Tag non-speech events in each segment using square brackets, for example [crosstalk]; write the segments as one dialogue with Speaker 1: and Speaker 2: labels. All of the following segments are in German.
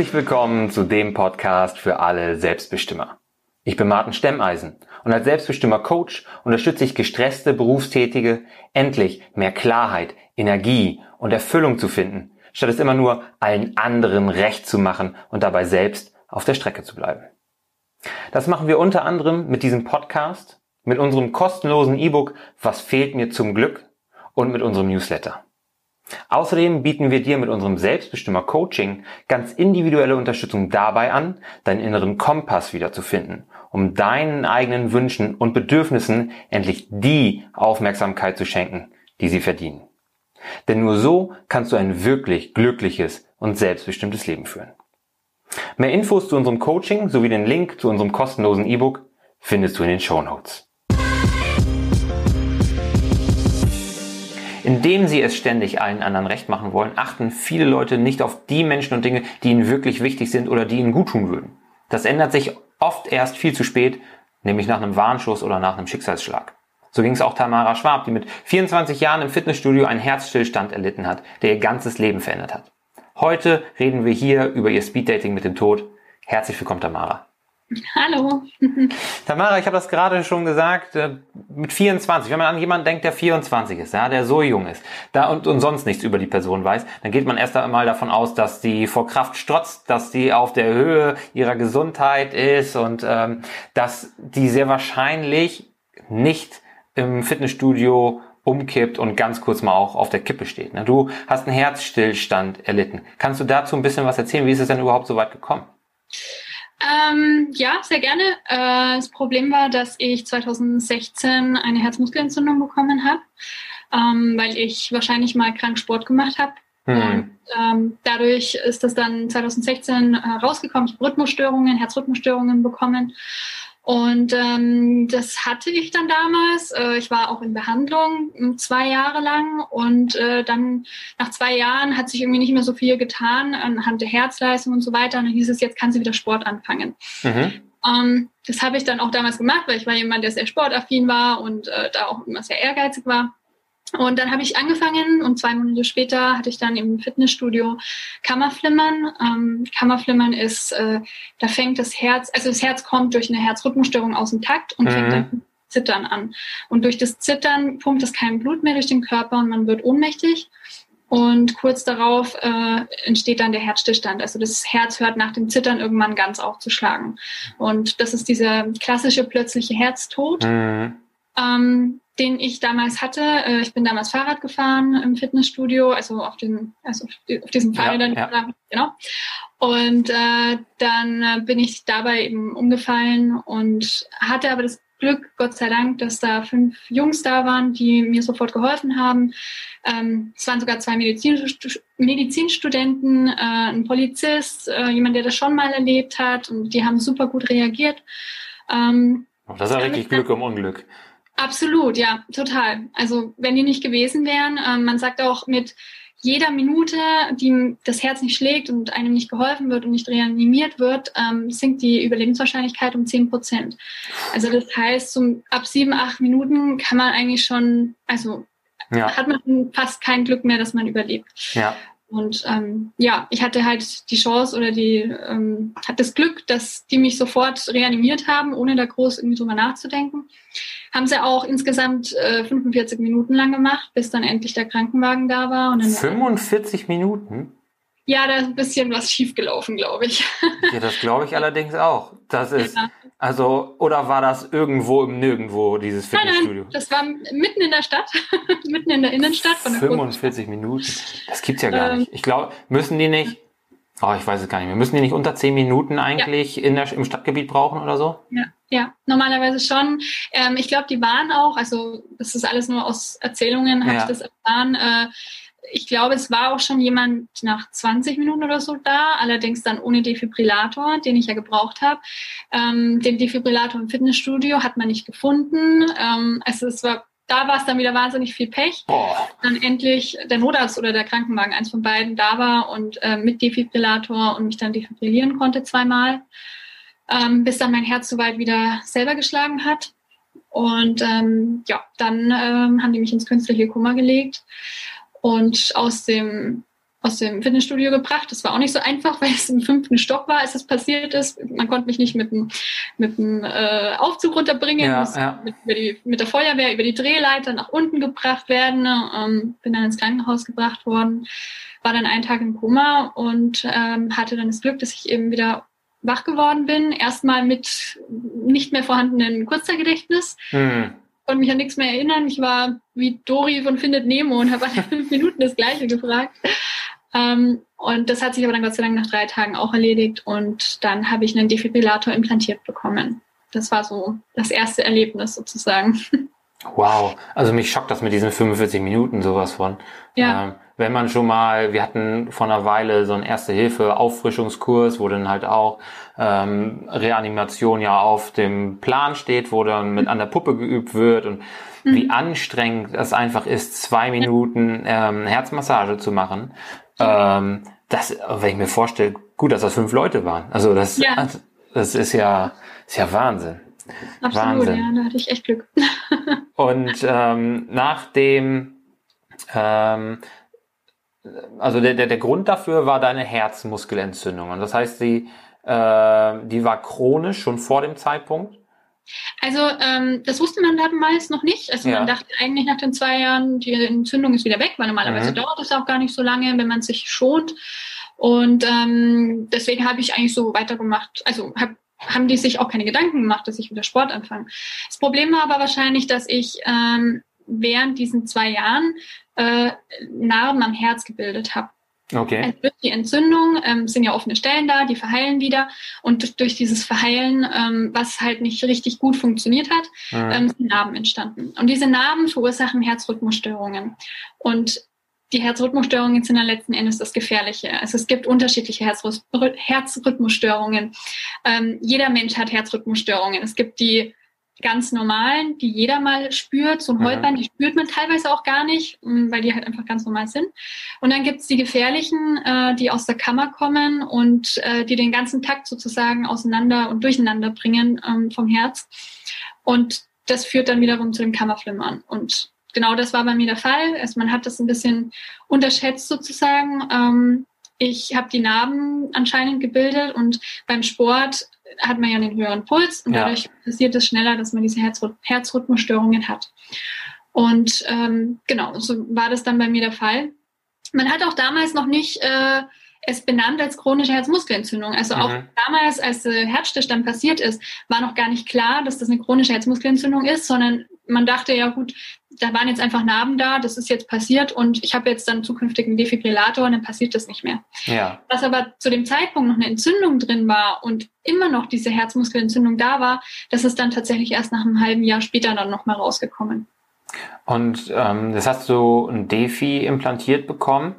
Speaker 1: Herzlich willkommen zu dem Podcast für alle Selbstbestimmer. Ich bin Martin Stemmeisen und als Selbstbestimmer Coach unterstütze ich gestresste Berufstätige, endlich mehr Klarheit, Energie und Erfüllung zu finden, statt es immer nur allen anderen recht zu machen und dabei selbst auf der Strecke zu bleiben. Das machen wir unter anderem mit diesem Podcast, mit unserem kostenlosen E-Book Was fehlt mir zum Glück und mit unserem Newsletter. Außerdem bieten wir dir mit unserem Selbstbestimmer Coaching ganz individuelle Unterstützung dabei an, deinen inneren Kompass wiederzufinden, um deinen eigenen Wünschen und Bedürfnissen endlich die Aufmerksamkeit zu schenken, die sie verdienen. Denn nur so kannst du ein wirklich glückliches und selbstbestimmtes Leben führen. Mehr Infos zu unserem Coaching sowie den Link zu unserem kostenlosen E-Book findest du in den Show Notes. Indem sie es ständig allen anderen recht machen wollen, achten viele Leute nicht auf die Menschen und Dinge, die ihnen wirklich wichtig sind oder die ihnen gut tun würden. Das ändert sich oft erst viel zu spät, nämlich nach einem Warnschuss oder nach einem Schicksalsschlag. So ging es auch Tamara Schwab, die mit 24 Jahren im Fitnessstudio einen Herzstillstand erlitten hat, der ihr ganzes Leben verändert hat. Heute reden wir hier über ihr Speeddating mit dem Tod. Herzlich willkommen, Tamara.
Speaker 2: Hallo.
Speaker 1: Tamara, ich habe das gerade schon gesagt, äh, mit 24, wenn man an jemanden denkt, der 24 ist, ja, der so jung ist, da und, und sonst nichts über die Person weiß, dann geht man erst einmal davon aus, dass die vor Kraft strotzt, dass die auf der Höhe ihrer Gesundheit ist und ähm, dass die sehr wahrscheinlich nicht im Fitnessstudio umkippt und ganz kurz mal auch auf der Kippe steht. Ne? Du hast einen Herzstillstand erlitten. Kannst du dazu ein bisschen was erzählen? Wie ist es denn überhaupt so weit gekommen?
Speaker 2: Ähm, ja, sehr gerne. Äh, das Problem war, dass ich 2016 eine Herzmuskelentzündung bekommen habe, ähm, weil ich wahrscheinlich mal krank Sport gemacht habe. Hm. Und ähm, dadurch ist das dann 2016 äh, rausgekommen. Ich habe Rhythmusstörungen, Herzrhythmusstörungen bekommen. Und ähm, das hatte ich dann damals. Äh, ich war auch in Behandlung hm, zwei Jahre lang und äh, dann nach zwei Jahren hat sich irgendwie nicht mehr so viel getan anhand der Herzleistung und so weiter. Und dann hieß es, jetzt kann sie wieder Sport anfangen. Mhm. Ähm, das habe ich dann auch damals gemacht, weil ich war jemand, der sehr sportaffin war und äh, da auch immer sehr ehrgeizig war. Und dann habe ich angefangen und zwei Monate später hatte ich dann im Fitnessstudio Kammerflimmern. Ähm, Kammerflimmern ist, äh, da fängt das Herz, also das Herz kommt durch eine Herzrhythmusstörung aus dem Takt und mhm. fängt dann Zittern an. Und durch das Zittern pumpt es kein Blut mehr durch den Körper und man wird ohnmächtig. Und kurz darauf äh, entsteht dann der Herzstillstand. Also das Herz hört nach dem Zittern irgendwann ganz auf zu schlagen. Und das ist dieser klassische plötzliche Herztod. Mhm. Ähm, den ich damals hatte. Äh, ich bin damals Fahrrad gefahren im Fitnessstudio, also auf, den, also auf diesem Fahrrad, ja, ja. genau. Und äh, dann äh, bin ich dabei eben umgefallen und hatte aber das Glück, Gott sei Dank, dass da fünf Jungs da waren, die mir sofort geholfen haben. Ähm, es waren sogar zwei Medizin Medizinstudenten, äh, ein Polizist, äh, jemand, der das schon mal erlebt hat und die haben super gut reagiert.
Speaker 1: Ähm, das ist ja richtig Glück im Unglück.
Speaker 2: Absolut, ja, total. Also wenn die nicht gewesen wären, ähm, man sagt auch mit jeder Minute, die das Herz nicht schlägt und einem nicht geholfen wird und nicht reanimiert wird, ähm, sinkt die Überlebenswahrscheinlichkeit um 10 Prozent. Also das heißt, zum, ab sieben, acht Minuten kann man eigentlich schon, also ja. hat man fast kein Glück mehr, dass man überlebt. Ja. Und ähm, ja, ich hatte halt die Chance oder die ähm, hat das Glück, dass die mich sofort reanimiert haben, ohne da groß irgendwie drüber nachzudenken. Haben sie auch insgesamt äh, 45 Minuten lang gemacht, bis dann endlich der Krankenwagen da war. Und dann
Speaker 1: 45 Minuten?
Speaker 2: Ja, da ist ein bisschen was schiefgelaufen, glaube ich.
Speaker 1: ja, das glaube ich allerdings auch. Das ist, ja. also, oder war das irgendwo im Nirgendwo, dieses Fitnessstudio? Nein,
Speaker 2: nein, das war mitten in der Stadt, [laughs] mitten in der Innenstadt.
Speaker 1: Von der 45 Minuten? Das gibt's ja gar ähm, nicht. Ich glaube, müssen die nicht, oh, ich weiß es gar nicht mehr, müssen die nicht unter 10 Minuten eigentlich ja. in der, im Stadtgebiet brauchen oder so?
Speaker 2: Ja, ja, normalerweise schon. Ähm, ich glaube, die waren auch, also das ist alles nur aus Erzählungen, habe ja. ich das erfahren, äh, ich glaube, es war auch schon jemand nach 20 Minuten oder so da, allerdings dann ohne Defibrillator, den ich ja gebraucht habe. Ähm, den Defibrillator im Fitnessstudio hat man nicht gefunden. Ähm, also es war, da war es dann wieder wahnsinnig viel Pech. Boah. Dann endlich der Notarzt oder der Krankenwagen, eins von beiden, da war und äh, mit Defibrillator und mich dann defibrillieren konnte zweimal, ähm, bis dann mein Herz soweit wieder selber geschlagen hat. Und ähm, ja, dann ähm, haben die mich ins künstliche Koma gelegt. Und aus dem aus dem Fitnessstudio gebracht. Das war auch nicht so einfach, weil es im fünften Stock war, als es passiert ist. Man konnte mich nicht mit dem, mit dem äh, Aufzug runterbringen, ja, ja. Mit, die, mit, der Feuerwehr über die Drehleiter nach unten gebracht werden. Ähm, bin dann ins Krankenhaus gebracht worden, war dann einen Tag im Koma und ähm, hatte dann das Glück, dass ich eben wieder wach geworden bin. Erstmal mit nicht mehr vorhandenen Kurzzeitgedächtnis. Hm konnte mich an nichts mehr erinnern. Ich war wie Dori von Findet Nemo und habe alle [laughs] fünf Minuten das Gleiche gefragt. Ähm, und das hat sich aber dann Gott sei Dank nach drei Tagen auch erledigt und dann habe ich einen Defibrillator implantiert bekommen. Das war so das erste Erlebnis sozusagen. [laughs]
Speaker 1: Wow, also mich schockt das mit diesen 45 Minuten sowas von. Ja. Ähm, wenn man schon mal, wir hatten vor einer Weile so einen Erste-Hilfe-Auffrischungskurs, wo dann halt auch ähm, Reanimation ja auf dem Plan steht, wo dann mit an der Puppe geübt wird und mhm. wie anstrengend es einfach ist, zwei Minuten ähm, Herzmassage zu machen. Ähm, das, wenn ich mir vorstelle, gut, dass das fünf Leute waren. Also das, ja. das ist ja, ist ja Wahnsinn.
Speaker 2: Absolut, Wahnsinn. ja, da hatte ich echt Glück. [laughs]
Speaker 1: Und ähm, nach dem, ähm, also der, der, der Grund dafür war deine Herzmuskelentzündung. Und das heißt, die, äh, die war chronisch schon vor dem Zeitpunkt?
Speaker 2: Also ähm, das wusste man damals noch nicht. Also ja. man dachte eigentlich nach den zwei Jahren, die Entzündung ist wieder weg, weil normalerweise mhm. dauert es auch gar nicht so lange, wenn man sich schont. Und ähm, deswegen habe ich eigentlich so weitergemacht. Also hab, haben die sich auch keine Gedanken gemacht, dass ich wieder Sport anfange. Das Problem war aber wahrscheinlich, dass ich ähm, während diesen zwei Jahren äh, Narben am Herz gebildet habe. Okay. Also durch die Entzündung ähm, sind ja offene Stellen da, die verheilen wieder. Und durch dieses Verheilen, ähm, was halt nicht richtig gut funktioniert hat, mhm. ähm, sind Narben entstanden. Und diese Narben verursachen Herzrhythmusstörungen. Und die Herzrhythmusstörungen sind dann letzten Endes das Gefährliche. Also es gibt unterschiedliche Herzrhythmusstörungen. Ähm, jeder Mensch hat Herzrhythmusstörungen. Es gibt die ganz normalen, die jeder mal spürt. So ein Holpern, die spürt man teilweise auch gar nicht, mm, weil die halt einfach ganz normal sind. Und dann gibt's die gefährlichen, äh, die aus der Kammer kommen und äh, die den ganzen Takt sozusagen auseinander und durcheinander bringen ähm, vom Herz. Und das führt dann wiederum zu dem Kammerflimmern. Und genau das war bei mir der Fall. Also man hat das ein bisschen unterschätzt sozusagen. Ähm, ich habe die Narben anscheinend gebildet und beim Sport hat man ja einen höheren Puls und ja. dadurch passiert es schneller, dass man diese Herzrhyth Herzrhythmusstörungen hat. Und ähm, genau, so war das dann bei mir der Fall. Man hat auch damals noch nicht äh, es benannt als chronische Herzmuskelentzündung. Also mhm. auch damals, als der Herzstillstand passiert ist, war noch gar nicht klar, dass das eine chronische Herzmuskelentzündung ist, sondern man dachte ja gut, da waren jetzt einfach Narben da, das ist jetzt passiert und ich habe jetzt dann zukünftig einen Defibrillator und dann passiert das nicht mehr. Ja. Was aber zu dem Zeitpunkt noch eine Entzündung drin war und immer noch diese Herzmuskelentzündung da war, das ist dann tatsächlich erst nach einem halben Jahr später dann nochmal rausgekommen.
Speaker 1: Und ähm, das hast du ein Defi implantiert bekommen,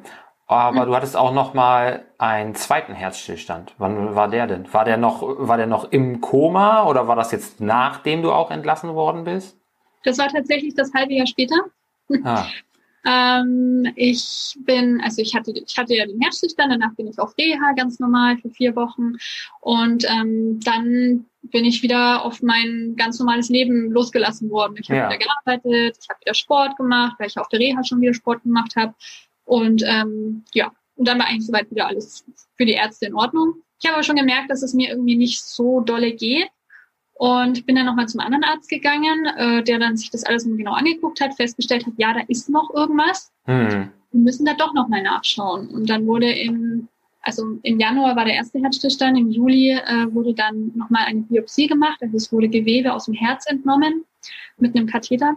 Speaker 1: aber mhm. du hattest auch nochmal einen zweiten Herzstillstand. Wann war der denn? War der noch, war der noch im Koma oder war das jetzt nachdem du auch entlassen worden bist?
Speaker 2: Das war tatsächlich das halbe Jahr später. Ah. [laughs] ähm, ich bin, also ich hatte, ich hatte ja den Herzstillstand, danach bin ich auf Reha ganz normal für vier Wochen und ähm, dann bin ich wieder auf mein ganz normales Leben losgelassen worden. Ich habe ja. wieder gearbeitet, ich habe wieder Sport gemacht, weil ich auf der Reha schon wieder Sport gemacht habe und ähm, ja, und dann war eigentlich soweit wieder alles für die Ärzte in Ordnung. Ich habe aber schon gemerkt, dass es mir irgendwie nicht so dolle geht und bin dann nochmal zum anderen Arzt gegangen, äh, der dann sich das alles genau angeguckt hat, festgestellt hat, ja, da ist noch irgendwas. Hm. Wir müssen da doch nochmal nachschauen. Und dann wurde im, also im Januar war der erste Herzstillstand, im Juli äh, wurde dann nochmal eine Biopsie gemacht. Also es wurde Gewebe aus dem Herz entnommen mit einem Katheter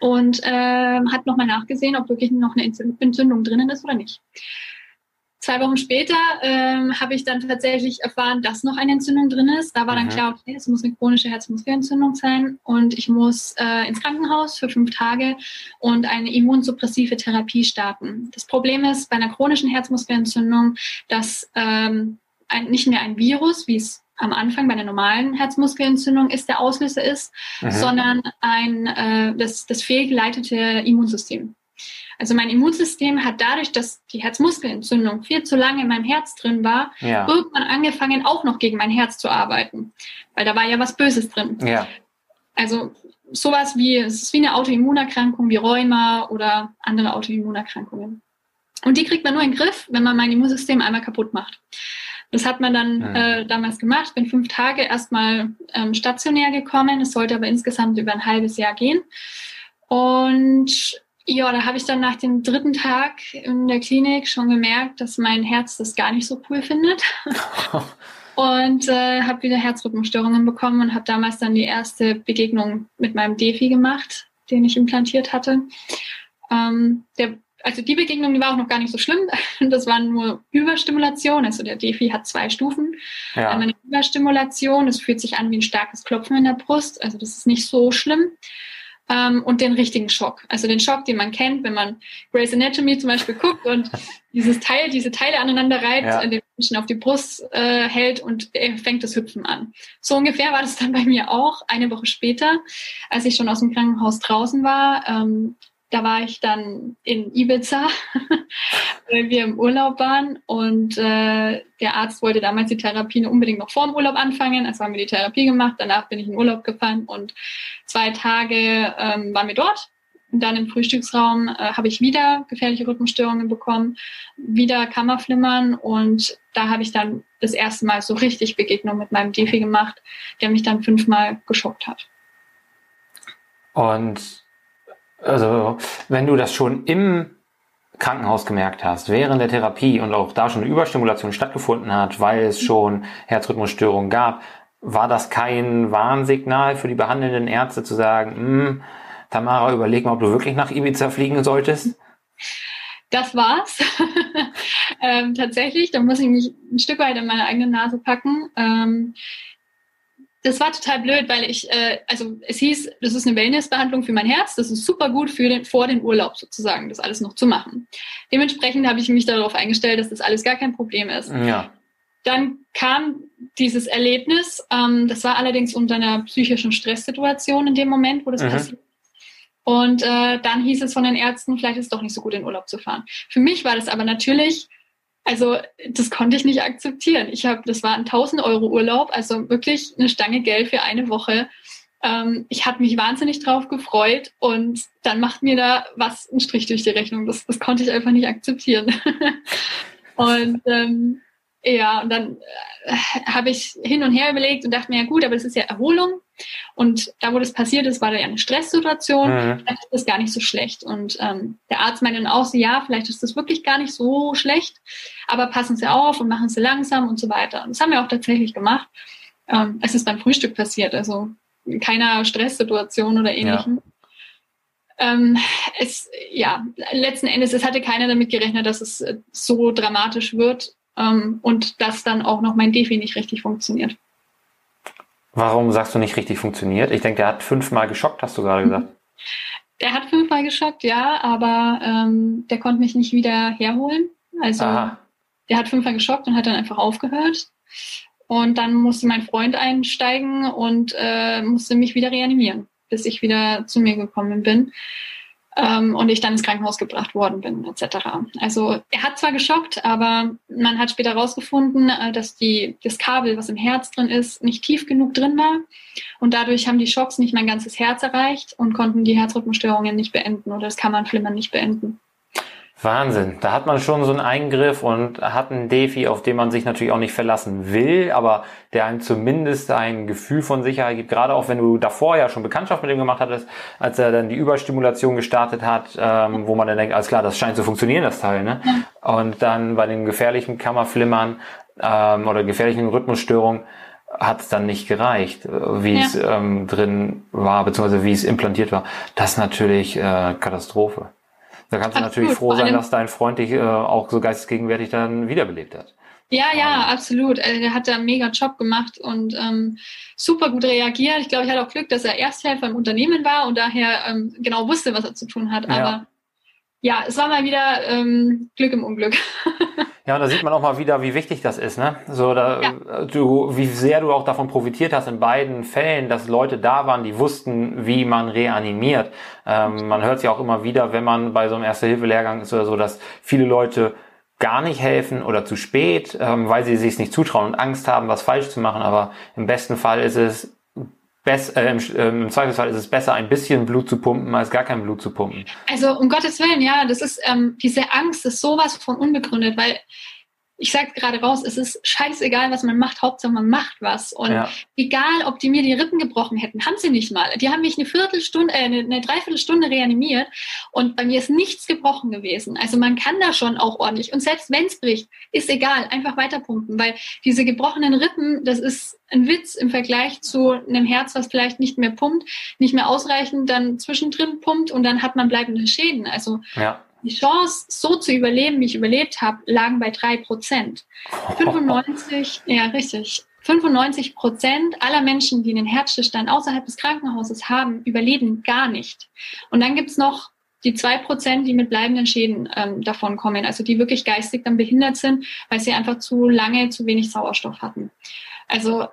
Speaker 2: und äh, hat nochmal nachgesehen, ob wirklich noch eine Entzündung drinnen ist oder nicht. Zwei Wochen später ähm, habe ich dann tatsächlich erfahren, dass noch eine Entzündung drin ist. Da war dann mhm. klar, okay, es muss eine chronische Herzmuskelentzündung sein und ich muss äh, ins Krankenhaus für fünf Tage und eine immunsuppressive Therapie starten. Das Problem ist bei einer chronischen Herzmuskelentzündung, dass ähm, ein, nicht mehr ein Virus, wie es am Anfang bei einer normalen Herzmuskelentzündung ist, der Auslöser ist, mhm. sondern ein äh, das, das fehlgeleitete Immunsystem. Also mein Immunsystem hat dadurch, dass die Herzmuskelentzündung viel zu lange in meinem Herz drin war, ja. irgendwann angefangen, auch noch gegen mein Herz zu arbeiten. Weil da war ja was Böses drin. Ja. Also sowas wie, es ist wie eine Autoimmunerkrankung wie Rheuma oder andere Autoimmunerkrankungen. Und die kriegt man nur in den Griff, wenn man mein Immunsystem einmal kaputt macht. Das hat man dann mhm. äh, damals gemacht. Bin fünf Tage erstmal ähm, stationär gekommen. Es sollte aber insgesamt über ein halbes Jahr gehen. Und ja, da habe ich dann nach dem dritten Tag in der Klinik schon gemerkt, dass mein Herz das gar nicht so cool findet. [laughs] und äh, habe wieder Herzrhythmusstörungen bekommen und habe damals dann die erste Begegnung mit meinem Defi gemacht, den ich implantiert hatte. Ähm, der also die Begegnung, die war auch noch gar nicht so schlimm. [laughs] Das war nur Überstimulation. Also der Defi hat zwei Stufen. Ja. Einmal eine Überstimulation, das fühlt sich an wie ein starkes Klopfen in der Brust. Also das ist nicht so schlimm. Ähm, und den richtigen Schock. Also den Schock, den man kennt, wenn man Grey's Anatomy zum Beispiel guckt und dieses Teil, diese Teile aneinander reibt, ja. den Menschen auf die Brust äh, hält und er fängt das Hüpfen an. So ungefähr war das dann bei mir auch eine Woche später, als ich schon aus dem Krankenhaus draußen war. Ähm, da war ich dann in Ibiza, [laughs] weil wir im Urlaub waren und äh, der Arzt wollte damals die Therapie unbedingt noch vor dem Urlaub anfangen. Also haben wir die Therapie gemacht, danach bin ich in Urlaub gefahren und zwei Tage ähm, waren wir dort. Und dann im Frühstücksraum äh, habe ich wieder gefährliche Rhythmusstörungen bekommen, wieder Kammerflimmern und da habe ich dann das erste Mal so richtig Begegnung mit meinem Defi gemacht, der mich dann fünfmal geschockt hat.
Speaker 1: Und also wenn du das schon im Krankenhaus gemerkt hast, während der Therapie und auch da schon eine Überstimulation stattgefunden hat, weil es schon Herzrhythmusstörungen gab, war das kein Warnsignal für die behandelnden Ärzte zu sagen, hm, Tamara, überleg mal, ob du wirklich nach Ibiza fliegen solltest?
Speaker 2: Das war's. [laughs] ähm, tatsächlich, da muss ich mich ein Stück weit in meine eigene Nase packen. Ähm, das war total blöd, weil ich, äh, also es hieß, das ist eine Wellnessbehandlung für mein Herz, das ist super gut für den, vor den Urlaub sozusagen, das alles noch zu machen. Dementsprechend habe ich mich darauf eingestellt, dass das alles gar kein Problem ist. Ja. Dann kam dieses Erlebnis, ähm, das war allerdings unter einer psychischen Stresssituation in dem Moment, wo das mhm. passiert. Und äh, dann hieß es von den Ärzten, vielleicht ist es doch nicht so gut, in Urlaub zu fahren. Für mich war das aber natürlich also das konnte ich nicht akzeptieren. Ich habe, das war ein 1000 Euro Urlaub, also wirklich eine Stange Geld für eine Woche. Ähm, ich habe mich wahnsinnig drauf gefreut und dann macht mir da was einen Strich durch die Rechnung. Das, das konnte ich einfach nicht akzeptieren. [laughs] und ähm, ja, und dann habe ich hin und her überlegt und dachte mir, ja gut, aber das ist ja Erholung. Und da, wo das passiert ist, war da ja eine Stresssituation. Mhm. Vielleicht ist das gar nicht so schlecht. Und ähm, der Arzt meinte dann auch so, ja, vielleicht ist das wirklich gar nicht so schlecht, aber passen Sie auf und machen Sie langsam und so weiter. Und das haben wir auch tatsächlich gemacht. Ähm, es ist beim Frühstück passiert, also in keiner Stresssituation oder ähnlichem. Ja. Ähm, es, ja, letzten Endes, es hatte keiner damit gerechnet, dass es so dramatisch wird und dass dann auch noch mein Defi nicht richtig funktioniert.
Speaker 1: Warum sagst du nicht richtig funktioniert? Ich denke, der hat fünfmal geschockt, hast du gerade gesagt.
Speaker 2: Der hat fünfmal geschockt, ja, aber ähm, der konnte mich nicht wieder herholen. Also Aha. der hat fünfmal geschockt und hat dann einfach aufgehört. Und dann musste mein Freund einsteigen und äh, musste mich wieder reanimieren, bis ich wieder zu mir gekommen bin ähm, und ich dann ins Krankenhaus gebracht worden bin, etc. Also er hat zwar geschockt, aber man hat später herausgefunden, äh, dass die, das Kabel, was im Herz drin ist, nicht tief genug drin war. Und dadurch haben die Schocks nicht mein ganzes Herz erreicht und konnten die Herzrhythmusstörungen nicht beenden oder das Kammernflimmern nicht beenden.
Speaker 1: Wahnsinn. Da hat man schon so einen Eingriff und hat einen Defi, auf den man sich natürlich auch nicht verlassen will, aber der einem zumindest ein Gefühl von Sicherheit gibt, gerade auch wenn du davor ja schon Bekanntschaft mit ihm gemacht hattest, als er dann die Überstimulation gestartet hat, ähm, wo man dann denkt, alles klar, das scheint zu funktionieren, das Teil, ne? Und dann bei den gefährlichen Kammerflimmern ähm, oder gefährlichen Rhythmusstörungen hat es dann nicht gereicht, wie ja. es ähm, drin war, beziehungsweise wie es implantiert war. Das ist natürlich äh, Katastrophe. Da kannst du natürlich froh sein, dass dein Freund dich äh, auch so geistesgegenwärtig dann wiederbelebt hat.
Speaker 2: Ja, ja, absolut. Also, der hat da einen mega Job gemacht und ähm, super gut reagiert. Ich glaube, ich hatte auch Glück, dass er Ersthelfer im Unternehmen war und daher ähm, genau wusste, was er zu tun hat. Aber ja, es war mal wieder ähm, Glück im Unglück. [laughs]
Speaker 1: Ja, und da sieht man auch mal wieder, wie wichtig das ist, ne? So, da, ja. du, wie sehr du auch davon profitiert hast in beiden Fällen, dass Leute da waren, die wussten, wie man reanimiert. Ähm, man hört es ja auch immer wieder, wenn man bei so einem Erste-Hilfe-Lehrgang ist oder so, dass viele Leute gar nicht helfen oder zu spät, ähm, weil sie sich nicht zutrauen und Angst haben, was falsch zu machen. Aber im besten Fall ist es Bess, äh, im, äh, im, Zweifelsfall ist es besser, ein bisschen Blut zu pumpen, als gar kein Blut zu pumpen.
Speaker 2: Also um Gottes Willen, ja, das ist ähm, diese Angst ist sowas von unbegründet, weil ich sage gerade raus, es ist scheißegal, was man macht, Hauptsache man macht was. Und ja. egal, ob die mir die Rippen gebrochen hätten, haben sie nicht mal. Die haben mich eine Viertelstunde, äh, eine, eine Dreiviertelstunde reanimiert und bei mir ist nichts gebrochen gewesen. Also man kann da schon auch ordentlich. Und selbst wenn es bricht, ist egal, einfach weiterpumpen, weil diese gebrochenen Rippen, das ist ein Witz im Vergleich zu einem Herz, was vielleicht nicht mehr pumpt, nicht mehr ausreichend dann zwischendrin pumpt und dann hat man bleibende Schäden. Also ja die Chance, so zu überleben, wie ich überlebt habe, lagen bei drei Prozent. 95, ja richtig, 95 Prozent aller Menschen, die einen Herzstillstand außerhalb des Krankenhauses haben, überleben gar nicht. Und dann gibt's noch die zwei Prozent, die mit bleibenden Schäden ähm, davon kommen, also die wirklich geistig dann behindert sind, weil sie einfach zu lange zu wenig Sauerstoff hatten. Also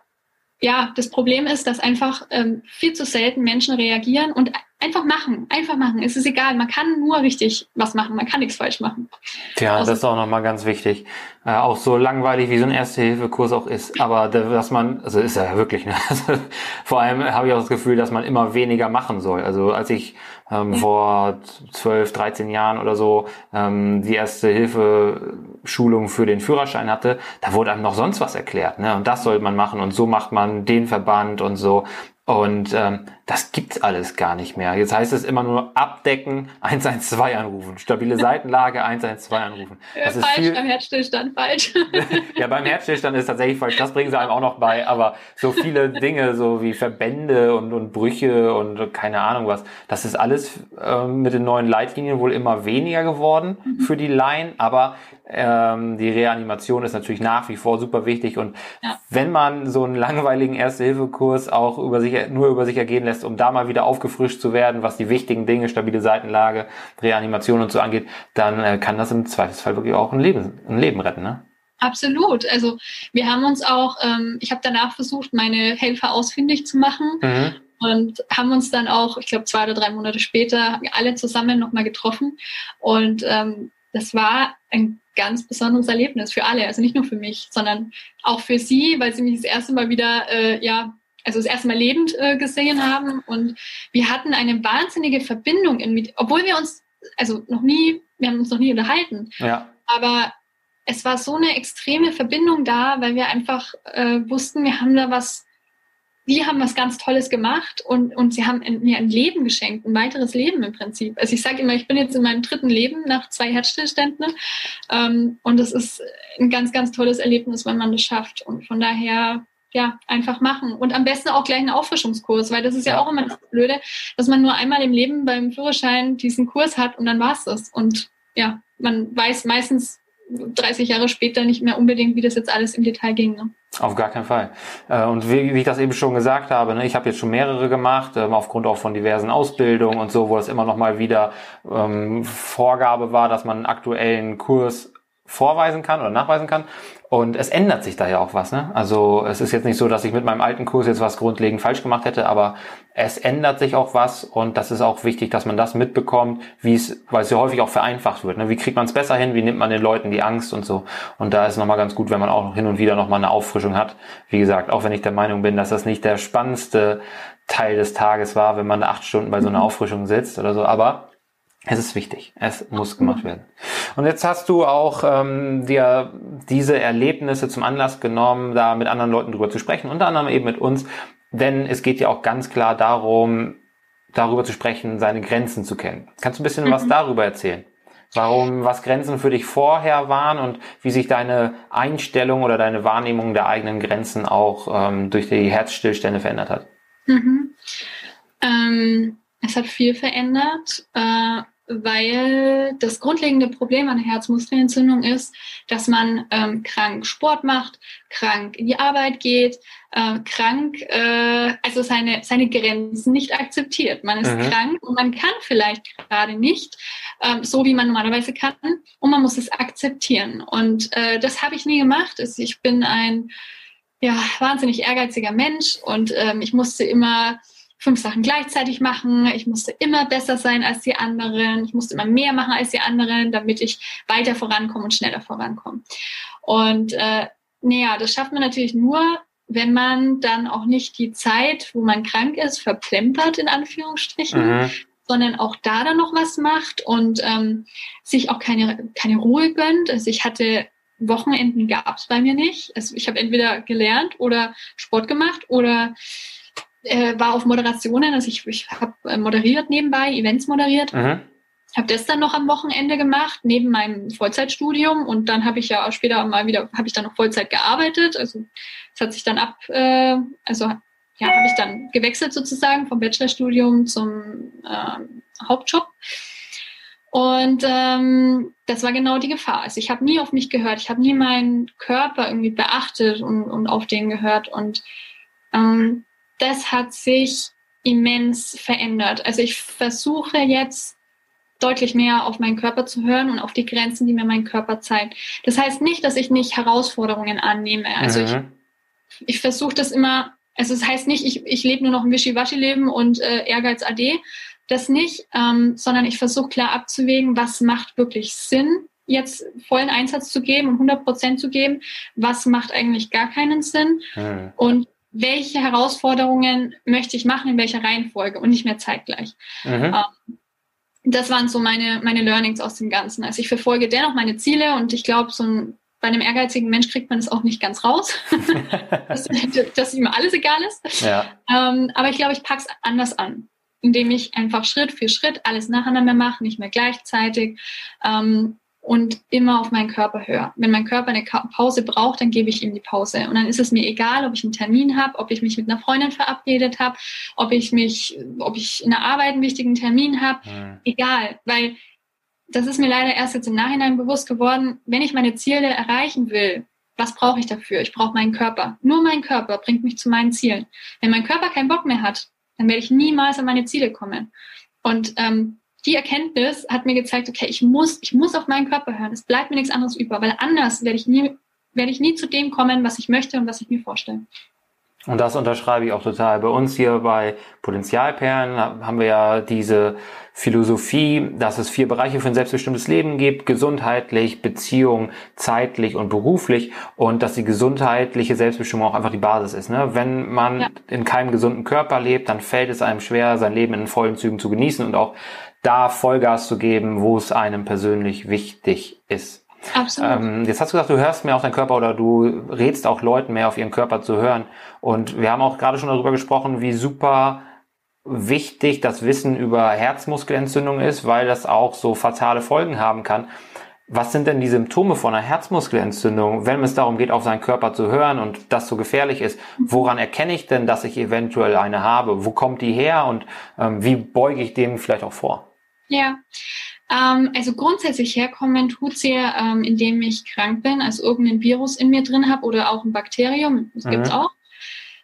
Speaker 2: ja, das Problem ist, dass einfach ähm, viel zu selten Menschen reagieren und Einfach machen, einfach machen. Es ist egal. Man kann nur richtig was machen. Man kann nichts falsch machen.
Speaker 1: Tja, das ist auch nochmal ganz wichtig. Äh, auch so langweilig wie so ein Erste-Hilfe-Kurs auch ist. Aber dass man, also ist ja wirklich, ne? [laughs] vor allem habe ich auch das Gefühl, dass man immer weniger machen soll. Also als ich ähm, ja. vor 12, 13 Jahren oder so ähm, die Erste-Hilfe-Schulung für den Führerschein hatte, da wurde einem noch sonst was erklärt. Ne? Und das soll man machen und so macht man den Verband und so. Und ähm, das gibt's alles gar nicht mehr. Jetzt heißt es immer nur abdecken, [laughs] 112 anrufen, stabile Seitenlage, 112 anrufen.
Speaker 2: Das ist falsch, viel, beim Herzstillstand falsch. [laughs]
Speaker 1: ja, beim Herzstillstand ist tatsächlich falsch. Das bringen sie einem auch noch bei. Aber so viele Dinge, so wie Verbände und, und Brüche und keine Ahnung was, das ist alles ähm, mit den neuen Leitlinien wohl immer weniger geworden mhm. für die Laien. Aber ähm, die Reanimation ist natürlich nach wie vor super wichtig und ja. wenn man so einen langweiligen Erste-Hilfe-Kurs auch über sich, nur über sich ergehen lässt, um da mal wieder aufgefrischt zu werden, was die wichtigen Dinge, stabile Seitenlage, Reanimation und so angeht, dann äh, kann das im Zweifelsfall wirklich auch ein Leben, ein Leben retten, ne?
Speaker 2: Absolut. Also wir haben uns auch, ähm, ich habe danach versucht, meine Helfer ausfindig zu machen. Mhm und haben uns dann auch, ich glaube, zwei oder drei Monate später alle zusammen nochmal getroffen. Und ähm, das war ein ganz besonderes Erlebnis für alle, also nicht nur für mich, sondern auch für sie, weil sie mich das erste Mal wieder, äh, ja, also das erste Mal lebend äh, gesehen haben und wir hatten eine wahnsinnige Verbindung, in, obwohl wir uns, also noch nie, wir haben uns noch nie unterhalten, ja. aber es war so eine extreme Verbindung da, weil wir einfach äh, wussten, wir haben da was die haben was ganz Tolles gemacht und, und sie haben mir ein Leben geschenkt, ein weiteres Leben im Prinzip. Also ich sage immer, ich bin jetzt in meinem dritten Leben nach zwei Herzstillständen ähm, und es ist ein ganz, ganz tolles Erlebnis, wenn man das schafft. Und von daher, ja, einfach machen. Und am besten auch gleich einen Auffrischungskurs, weil das ist ja, auch immer das Blöde, dass man nur einmal im Leben beim Führerschein diesen Kurs hat und dann war's das. Und ja, man weiß meistens 30 Jahre später nicht mehr unbedingt, wie das jetzt alles im Detail ging. Ne?
Speaker 1: Auf gar keinen Fall. Äh, und wie, ich das eben schon gesagt habe, ne, ich habe jetzt schon mehrere gemacht, ähm, aufgrund auch von diversen Ausbildungen und so, wo es immer noch mal wieder ähm, Vorgabe war, dass man einen aktuellen Kurs vorweisen kann oder nachweisen kann. Und es ändert sich da ja auch was. Ne? Also es ist jetzt nicht so, dass ich mit meinem alten Kurs jetzt was grundlegend falsch gemacht hätte, aber es ändert sich auch was und das ist auch wichtig, dass man das mitbekommt, wie es, weil es ja häufig auch vereinfacht wird. Ne? Wie kriegt man es besser hin? Wie nimmt man den Leuten die Angst und so? Und da ist es nochmal ganz gut, wenn man auch hin und wieder nochmal eine Auffrischung hat. Wie gesagt, auch wenn ich der Meinung bin, dass das nicht der spannendste Teil des Tages war, wenn man acht Stunden bei so einer mhm. Auffrischung sitzt oder so, aber es ist wichtig. Es muss gemacht werden. Und jetzt hast du auch ähm, dir diese Erlebnisse zum Anlass genommen, da mit anderen Leuten drüber zu sprechen, unter anderem eben mit uns, denn es geht ja auch ganz klar darum, darüber zu sprechen, seine Grenzen zu kennen. Kannst du ein bisschen mhm. was darüber erzählen? Warum, was Grenzen für dich vorher waren und wie sich deine Einstellung oder deine Wahrnehmung der eigenen Grenzen auch ähm, durch die Herzstillstände verändert hat?
Speaker 2: Mhm. Ähm, es hat viel verändert. Äh weil das grundlegende Problem an der Herzmuskelentzündung ist, dass man ähm, krank Sport macht, krank in die Arbeit geht, äh, krank, äh, also seine, seine Grenzen nicht akzeptiert. Man ist mhm. krank und man kann vielleicht gerade nicht ähm, so, wie man normalerweise kann und man muss es akzeptieren. Und äh, das habe ich nie gemacht. Also ich bin ein ja, wahnsinnig ehrgeiziger Mensch und ähm, ich musste immer fünf Sachen gleichzeitig machen. Ich musste immer besser sein als die anderen. Ich musste immer mehr machen als die anderen, damit ich weiter vorankomme und schneller vorankomme. Und äh, naja, das schafft man natürlich nur, wenn man dann auch nicht die Zeit, wo man krank ist, verplempert, in Anführungsstrichen, mhm. sondern auch da dann noch was macht und ähm, sich auch keine, keine Ruhe gönnt. Also ich hatte Wochenenden gab es bei mir nicht. Also ich habe entweder gelernt oder Sport gemacht oder äh, war auf Moderationen. Also ich, ich habe äh, moderiert nebenbei, Events moderiert. Mhm. Habe das dann noch am Wochenende gemacht, neben meinem Vollzeitstudium. Und dann habe ich ja auch später mal wieder, habe ich dann noch Vollzeit gearbeitet. Also es hat sich dann ab, äh, also ja, habe ich dann gewechselt sozusagen vom Bachelorstudium zum äh, Hauptjob. Und ähm, das war genau die Gefahr. Also ich habe nie auf mich gehört, ich habe nie meinen Körper irgendwie beachtet und, und auf den gehört. Und ähm, das hat sich immens verändert. Also ich versuche jetzt deutlich mehr auf meinen Körper zu hören und auf die Grenzen, die mir mein Körper zeigt. Das heißt nicht, dass ich nicht Herausforderungen annehme. Also mhm. ich, ich versuche das immer, also es das heißt nicht, ich, ich lebe nur noch ein Wischiwaschi-Leben und äh, Ehrgeiz AD, das nicht, ähm, sondern ich versuche klar abzuwägen, was macht wirklich Sinn, jetzt vollen Einsatz zu geben und 100 Prozent zu geben, was macht eigentlich gar keinen Sinn hm. und welche Herausforderungen möchte ich machen, in welcher Reihenfolge und nicht mehr zeitgleich. Mhm. Ähm, das waren so meine, meine Learnings aus dem Ganzen. Also ich verfolge dennoch meine Ziele und ich glaube, so ein, bei einem ehrgeizigen Mensch kriegt man es auch nicht ganz raus, [laughs] dass, dass ihm alles egal ist. Ja. Ähm, aber ich glaube, ich packe es anders an indem ich einfach Schritt für Schritt alles nacheinander mache, nicht mehr gleichzeitig ähm, und immer auf meinen Körper höre. Wenn mein Körper eine Pause braucht, dann gebe ich ihm die Pause. Und dann ist es mir egal, ob ich einen Termin habe, ob ich mich mit einer Freundin verabredet habe, ob ich mich, ob ich in der Arbeit einen wichtigen Termin habe. Mhm. Egal, weil das ist mir leider erst jetzt im Nachhinein bewusst geworden, wenn ich meine Ziele erreichen will, was brauche ich dafür? Ich brauche meinen Körper. Nur mein Körper bringt mich zu meinen Zielen. Wenn mein Körper keinen Bock mehr hat, dann werde ich niemals an meine Ziele kommen. Und ähm, die Erkenntnis hat mir gezeigt, okay, ich muss, ich muss auf meinen Körper hören. Es bleibt mir nichts anderes über, weil anders werde ich nie, werde ich nie zu dem kommen, was ich möchte und was ich mir vorstelle.
Speaker 1: Und das unterschreibe ich auch total. Bei uns hier bei Potenzialperlen haben wir ja diese Philosophie, dass es vier Bereiche für ein selbstbestimmtes Leben gibt. Gesundheitlich, Beziehung, zeitlich und beruflich. Und dass die gesundheitliche Selbstbestimmung auch einfach die Basis ist. Ne? Wenn man ja. in keinem gesunden Körper lebt, dann fällt es einem schwer, sein Leben in vollen Zügen zu genießen und auch da Vollgas zu geben, wo es einem persönlich wichtig ist. Absolut. Ähm, jetzt hast du gesagt, du hörst mehr auf deinen Körper oder du rätst auch Leuten mehr auf ihren Körper zu hören. Und wir haben auch gerade schon darüber gesprochen, wie super wichtig das Wissen über Herzmuskelentzündung ist, weil das auch so fatale Folgen haben kann. Was sind denn die Symptome von einer Herzmuskelentzündung, wenn es darum geht, auf seinen Körper zu hören und das so gefährlich ist? Woran erkenne ich denn, dass ich eventuell eine habe? Wo kommt die her und ähm, wie beuge ich dem vielleicht auch vor?
Speaker 2: Ja, ähm, also grundsätzlich herkommen tut sie, ähm, indem ich krank bin, also irgendein Virus in mir drin habe oder auch ein Bakterium, das mhm. gibt's auch.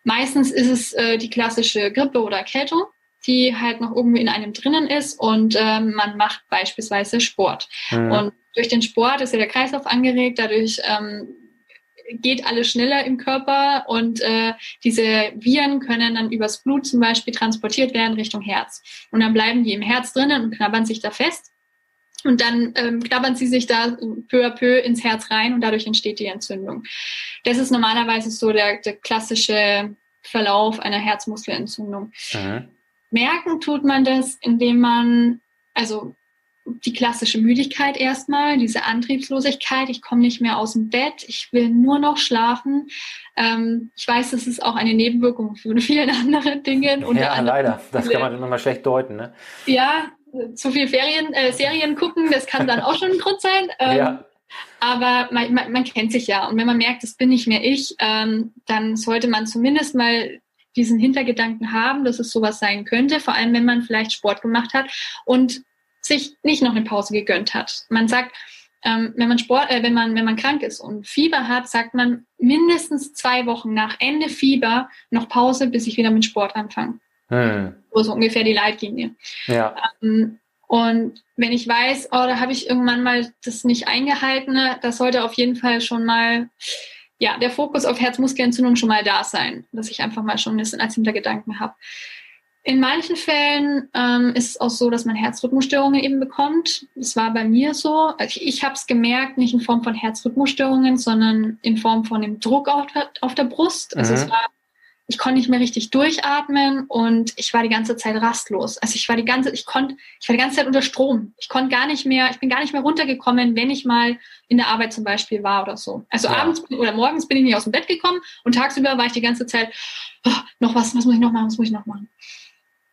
Speaker 2: Meistens ist es äh, die klassische Grippe oder Erkältung, die halt noch irgendwo in einem drinnen ist und ähm, man macht beispielsweise Sport. Mhm. Und durch den Sport ist ja der Kreislauf angeregt, dadurch ähm, geht alles schneller im Körper und äh, diese Viren können dann übers Blut zum Beispiel transportiert werden Richtung Herz. Und dann bleiben die im Herz drinnen und knabbern sich da fest. Und dann ähm, knabbern sie sich da peu à peu ins Herz rein und dadurch entsteht die Entzündung. Das ist normalerweise so der, der klassische Verlauf einer Herzmuskelentzündung. Mhm. Merken tut man das, indem man, also die klassische Müdigkeit erstmal, diese Antriebslosigkeit, ich komme nicht mehr aus dem Bett, ich will nur noch schlafen. Ähm, ich weiß, das ist auch eine Nebenwirkung von [laughs] vielen anderen Dingen.
Speaker 1: Ja, leider. Das kann man immer mal schlecht deuten. Ne?
Speaker 2: Ja, zu viel Ferien, äh, Serien gucken, das kann dann auch schon ein Grund sein. [laughs] Ähm, ja. Aber man, man, man, kennt sich ja. Und wenn man merkt, das bin nicht mehr ich, ähm, dann sollte man zumindest mal diesen Hintergedanken haben, dass es sowas sein könnte. Vor allem, wenn man vielleicht Sport gemacht hat und sich nicht noch eine Pause gegönnt hat. Man sagt, ähm, wenn man Sport, äh, wenn man wenn man krank ist und Fieber hat, sagt man mindestens zwei Wochen nach Ende Fieber noch Pause, bis ich wieder mit Sport anfange. Hm. So, so ungefähr die Leitlinie. Ja. Ähm, und wenn ich weiß, oh, da habe ich irgendwann mal das nicht eingehalten, das sollte auf jeden Fall schon mal, ja, der Fokus auf Herzmuskelentzündung schon mal da sein, dass ich einfach mal schon ein bisschen als Hintergedanken habe. In manchen Fällen ähm, ist es auch so, dass man Herzrhythmusstörungen eben bekommt. Das war bei mir so. Ich, ich habe es gemerkt, nicht in Form von Herzrhythmusstörungen, sondern in Form von dem Druck auf, auf der Brust. Also mhm. es war ich konnte nicht mehr richtig durchatmen und ich war die ganze Zeit rastlos. Also ich war die ganze, ich konnte, ich war die ganze Zeit unter Strom. Ich konnte gar nicht mehr, ich bin gar nicht mehr runtergekommen, wenn ich mal in der Arbeit zum Beispiel war oder so. Also ja. abends oder morgens bin ich nicht aus dem Bett gekommen und tagsüber war ich die ganze Zeit, oh, noch was, was muss ich noch machen, was muss ich noch machen.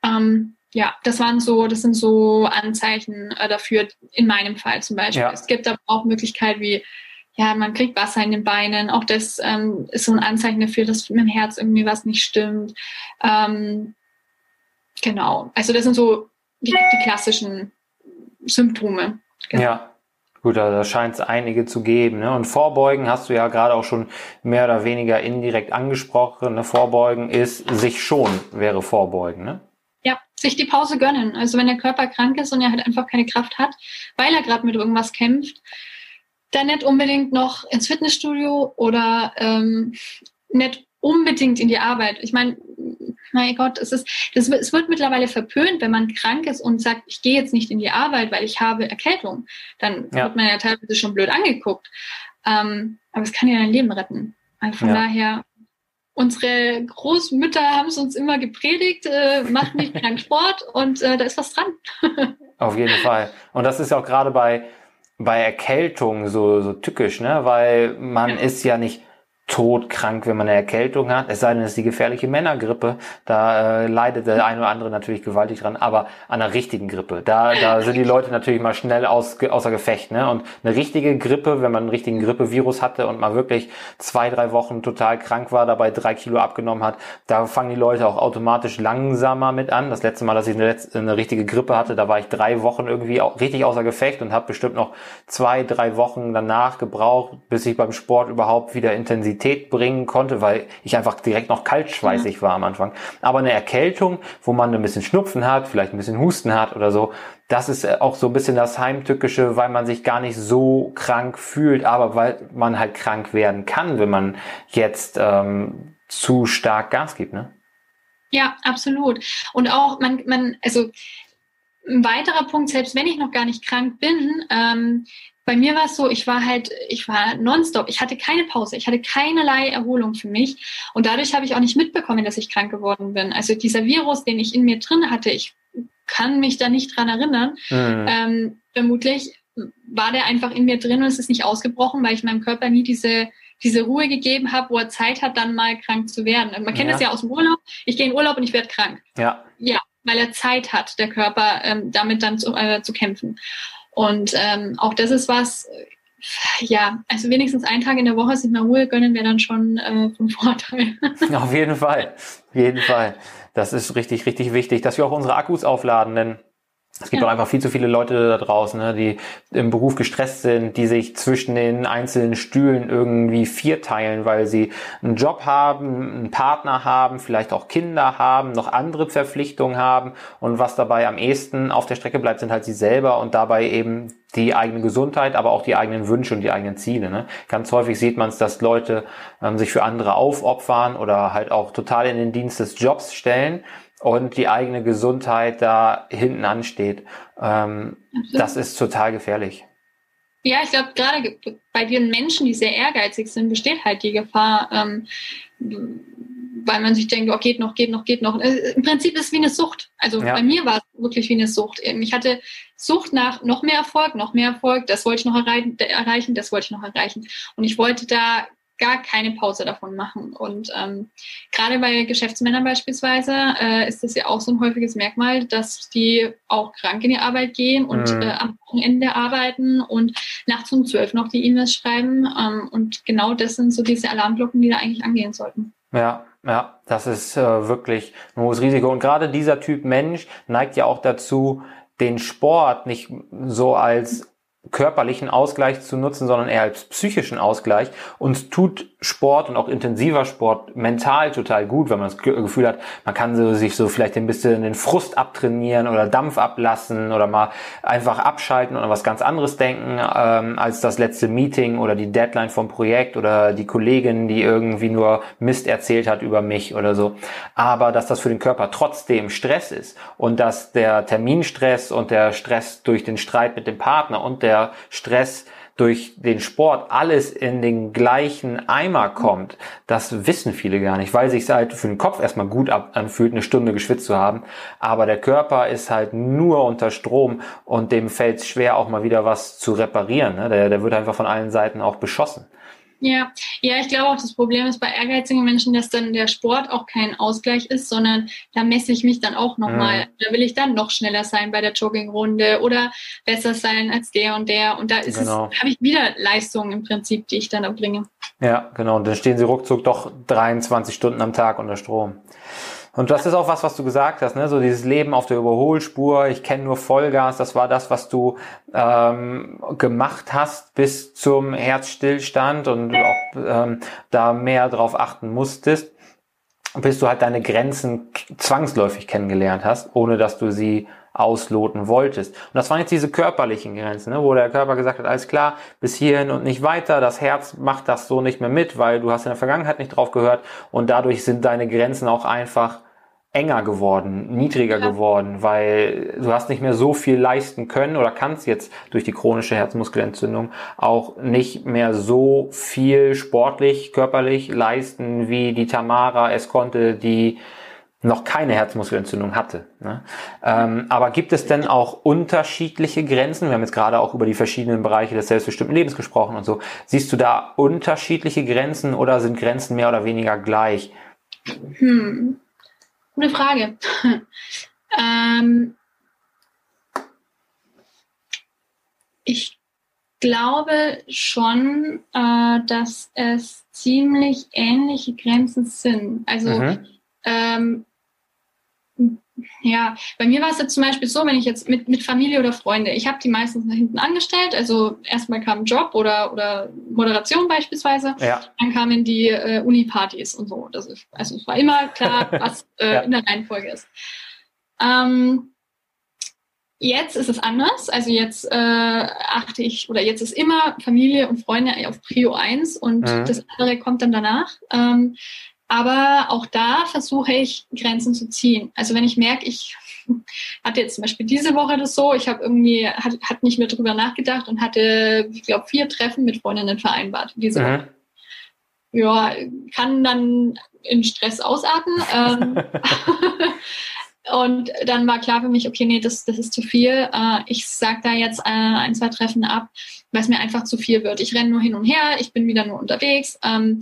Speaker 2: Ähm, ja, das waren so, das sind so Anzeichen äh, dafür in meinem Fall zum Beispiel. Ja. Es gibt aber auch Möglichkeiten wie ja, man kriegt Wasser in den Beinen. Auch das ähm, ist so ein Anzeichen dafür, dass mit dem Herz irgendwie was nicht stimmt. Ähm, genau. Also das sind so die, die klassischen Symptome.
Speaker 1: Genau. Ja. Gut, also da scheint es einige zu geben. Ne? Und Vorbeugen hast du ja gerade auch schon mehr oder weniger indirekt angesprochen. Ne? Vorbeugen ist sich schon, wäre Vorbeugen. Ne?
Speaker 2: Ja, sich die Pause gönnen. Also wenn der Körper krank ist und er halt einfach keine Kraft hat, weil er gerade mit irgendwas kämpft, dann nicht unbedingt noch ins Fitnessstudio oder ähm, nicht unbedingt in die Arbeit. Ich meine, mein Gott, es ist, das, es wird mittlerweile verpönt, wenn man krank ist und sagt, ich gehe jetzt nicht in die Arbeit, weil ich habe Erkältung. Dann ja. wird man ja teilweise schon blöd angeguckt. Ähm, aber es kann ja dein Leben retten. Also von ja. daher, unsere Großmütter haben es uns immer gepredigt, äh, macht nicht krank [laughs] Sport und äh, da ist was dran. [laughs]
Speaker 1: Auf jeden Fall. Und das ist auch gerade bei bei Erkältung so, so tückisch, ne? Weil man ja. ist ja nicht todkrank, wenn man eine Erkältung hat. Es sei denn, es ist die gefährliche Männergrippe. Da äh, leidet der eine oder andere natürlich gewaltig dran. Aber an einer richtigen Grippe, da, da sind die Leute natürlich mal schnell aus, außer Gefecht. Ne? Und eine richtige Grippe, wenn man einen richtigen Grippevirus hatte und mal wirklich zwei, drei Wochen total krank war, dabei drei Kilo abgenommen hat, da fangen die Leute auch automatisch langsamer mit an. Das letzte Mal, dass ich eine, eine richtige Grippe hatte, da war ich drei Wochen irgendwie auch richtig außer Gefecht und habe bestimmt noch zwei, drei Wochen danach gebraucht, bis ich beim Sport überhaupt wieder Intensität Intensität bringen konnte, weil ich einfach direkt noch kaltschweißig ja. war am Anfang. Aber eine Erkältung, wo man ein bisschen Schnupfen hat, vielleicht ein bisschen Husten hat oder so, das ist äh, auch so ein bisschen das Heimtückische, weil man sich gar nicht so krank fühlt, aber weil man halt krank werden kann, wenn man jetzt ähm, zu stark Gas gibt, ne?
Speaker 2: Ja, absolut. Und auch man, man, also ein weiterer Punkt, selbst wenn ich noch gar nicht krank bin, ähm, bei mir war es so, ich war halt, ich war nonstop. Ich hatte keine Pause. Ich hatte keinerlei Erholung für mich. Und dadurch habe ich auch nicht mitbekommen, dass ich krank geworden bin. Also dieser Virus, den ich in mir drin hatte, ich kann mich da nicht dran erinnern. Mhm. Ähm, vermutlich war der einfach in mir drin und es ist nicht ausgebrochen, weil ich meinem Körper nie diese diese Ruhe gegeben habe, wo er Zeit hat, dann mal krank zu werden. Man kennt ja. das ja aus dem Urlaub. Ich gehe in Urlaub und ich werde krank.
Speaker 1: Ja.
Speaker 2: Ja, weil er Zeit hat, der Körper, ähm, damit dann zu, äh, zu kämpfen. Und ähm, auch das ist was, ja, also wenigstens einen Tag in der Woche sich mal Ruhe gönnen, wäre dann schon äh, von Vorteil. [laughs]
Speaker 1: Auf jeden Fall, auf jeden Fall. Das ist richtig, richtig wichtig, dass wir auch unsere Akkus aufladen, denn es gibt ja. auch einfach viel zu viele Leute da draußen, ne, die im Beruf gestresst sind, die sich zwischen den einzelnen Stühlen irgendwie vierteilen, weil sie einen Job haben, einen Partner haben, vielleicht auch Kinder haben, noch andere Verpflichtungen haben und was dabei am ehesten auf der Strecke bleibt, sind halt sie selber und dabei eben die eigene Gesundheit, aber auch die eigenen Wünsche und die eigenen Ziele. Ne? Ganz häufig sieht man es, dass Leute ähm, sich für andere aufopfern oder halt auch total in den Dienst des Jobs stellen und die eigene Gesundheit da hinten ansteht. Ähm, das ist total gefährlich.
Speaker 2: Ja, ich glaube, gerade bei den Menschen, die sehr ehrgeizig sind, besteht halt die Gefahr, ähm, weil man sich denkt, oh, geht noch, geht noch, geht noch. Äh, Im Prinzip ist es wie eine Sucht. Also ja. bei mir war es wirklich wie eine Sucht. Ähm, ich hatte Sucht nach noch mehr Erfolg, noch mehr Erfolg, das wollte ich noch erreichen, das wollte ich noch erreichen. Und ich wollte da gar keine Pause davon machen. Und ähm, gerade bei Geschäftsmännern beispielsweise äh, ist das ja auch so ein häufiges Merkmal, dass die auch krank in die Arbeit gehen und mhm. äh, am Wochenende arbeiten und nachts um zwölf noch die E-Mails schreiben. Ähm, und genau das sind so diese Alarmglocken, die da eigentlich angehen sollten.
Speaker 1: Ja, ja, das ist äh, wirklich ein hohes Risiko. Und gerade dieser Typ Mensch neigt ja auch dazu, den Sport nicht so als körperlichen Ausgleich zu nutzen, sondern eher als psychischen Ausgleich und tut Sport und auch intensiver Sport mental total gut, wenn man das Gefühl hat, man kann so, sich so vielleicht ein bisschen den Frust abtrainieren oder Dampf ablassen oder mal einfach abschalten und an was ganz anderes denken ähm, als das letzte Meeting oder die Deadline vom Projekt oder die Kollegin, die irgendwie nur Mist erzählt hat über mich oder so. Aber dass das für den Körper trotzdem Stress ist und dass der Terminstress und der Stress durch den Streit mit dem Partner und der Stress durch den Sport alles in den gleichen Eimer kommt, das wissen viele gar nicht, weil sich halt für den Kopf erstmal gut anfühlt, eine Stunde geschwitzt zu haben. Aber der Körper ist halt nur unter Strom und dem fällt es schwer, auch mal wieder was zu reparieren. Ne? Der, der wird einfach von allen Seiten auch beschossen.
Speaker 2: Ja, ja, ich glaube auch, das Problem ist bei ehrgeizigen Menschen, dass dann der Sport auch kein Ausgleich ist, sondern da messe ich mich dann auch nochmal. Mhm. Da will ich dann noch schneller sein bei der Joggingrunde oder besser sein als der und der. Und da ist genau. es, habe ich wieder Leistungen im Prinzip, die ich dann erbringe.
Speaker 1: Ja, genau. Und dann stehen sie ruckzuck doch 23 Stunden am Tag unter Strom. Und das ist auch was, was du gesagt hast, ne? So dieses Leben auf der Überholspur, ich kenne nur Vollgas, das war das, was du ähm, gemacht hast bis zum Herzstillstand und auch ähm, da mehr drauf achten musstest, bis du halt deine Grenzen zwangsläufig kennengelernt hast, ohne dass du sie ausloten wolltest. Und das waren jetzt diese körperlichen Grenzen, ne, wo der Körper gesagt hat, alles klar, bis hierhin und nicht weiter. Das Herz macht das so nicht mehr mit, weil du hast in der Vergangenheit nicht drauf gehört und dadurch sind deine Grenzen auch einfach enger geworden, niedriger ja. geworden, weil du hast nicht mehr so viel leisten können oder kannst jetzt durch die chronische Herzmuskelentzündung auch nicht mehr so viel sportlich, körperlich leisten, wie die Tamara es konnte, die noch keine Herzmuskelentzündung hatte. Ne? Ähm, aber gibt es denn auch unterschiedliche Grenzen? Wir haben jetzt gerade auch über die verschiedenen Bereiche des selbstbestimmten Lebens gesprochen und so. Siehst du da unterschiedliche Grenzen oder sind Grenzen mehr oder weniger gleich?
Speaker 2: Hm. Gute Frage. [laughs] ähm, ich glaube schon, äh, dass es ziemlich ähnliche Grenzen sind. Also mhm. ähm, ja, bei mir war es jetzt zum Beispiel so, wenn ich jetzt mit, mit Familie oder Freunde, ich habe die meistens nach hinten angestellt, also erstmal kam Job oder, oder Moderation beispielsweise, ja. dann kamen die äh, Uni-Partys und so. Das ist, also es war immer klar, [laughs] was äh, ja. in der Reihenfolge ist. Ähm, jetzt ist es anders, also jetzt äh, achte ich, oder jetzt ist immer Familie und Freunde auf Prio 1 und mhm. das andere kommt dann danach. Ähm, aber auch da versuche ich Grenzen zu ziehen. Also wenn ich merke, ich [laughs] hatte jetzt zum Beispiel diese Woche das so, ich habe irgendwie, hat, hat nicht mehr drüber nachgedacht und hatte, ich glaube, vier Treffen mit Freundinnen vereinbart diese mhm. Woche. Ja, kann dann in Stress ausarten. Ähm, [laughs] und dann war klar für mich, okay, nee, das, das ist zu viel. Äh, ich sage da jetzt äh, ein, zwei Treffen ab, weil es mir einfach zu viel wird. Ich renne nur hin und her, ich bin wieder nur unterwegs. Ähm,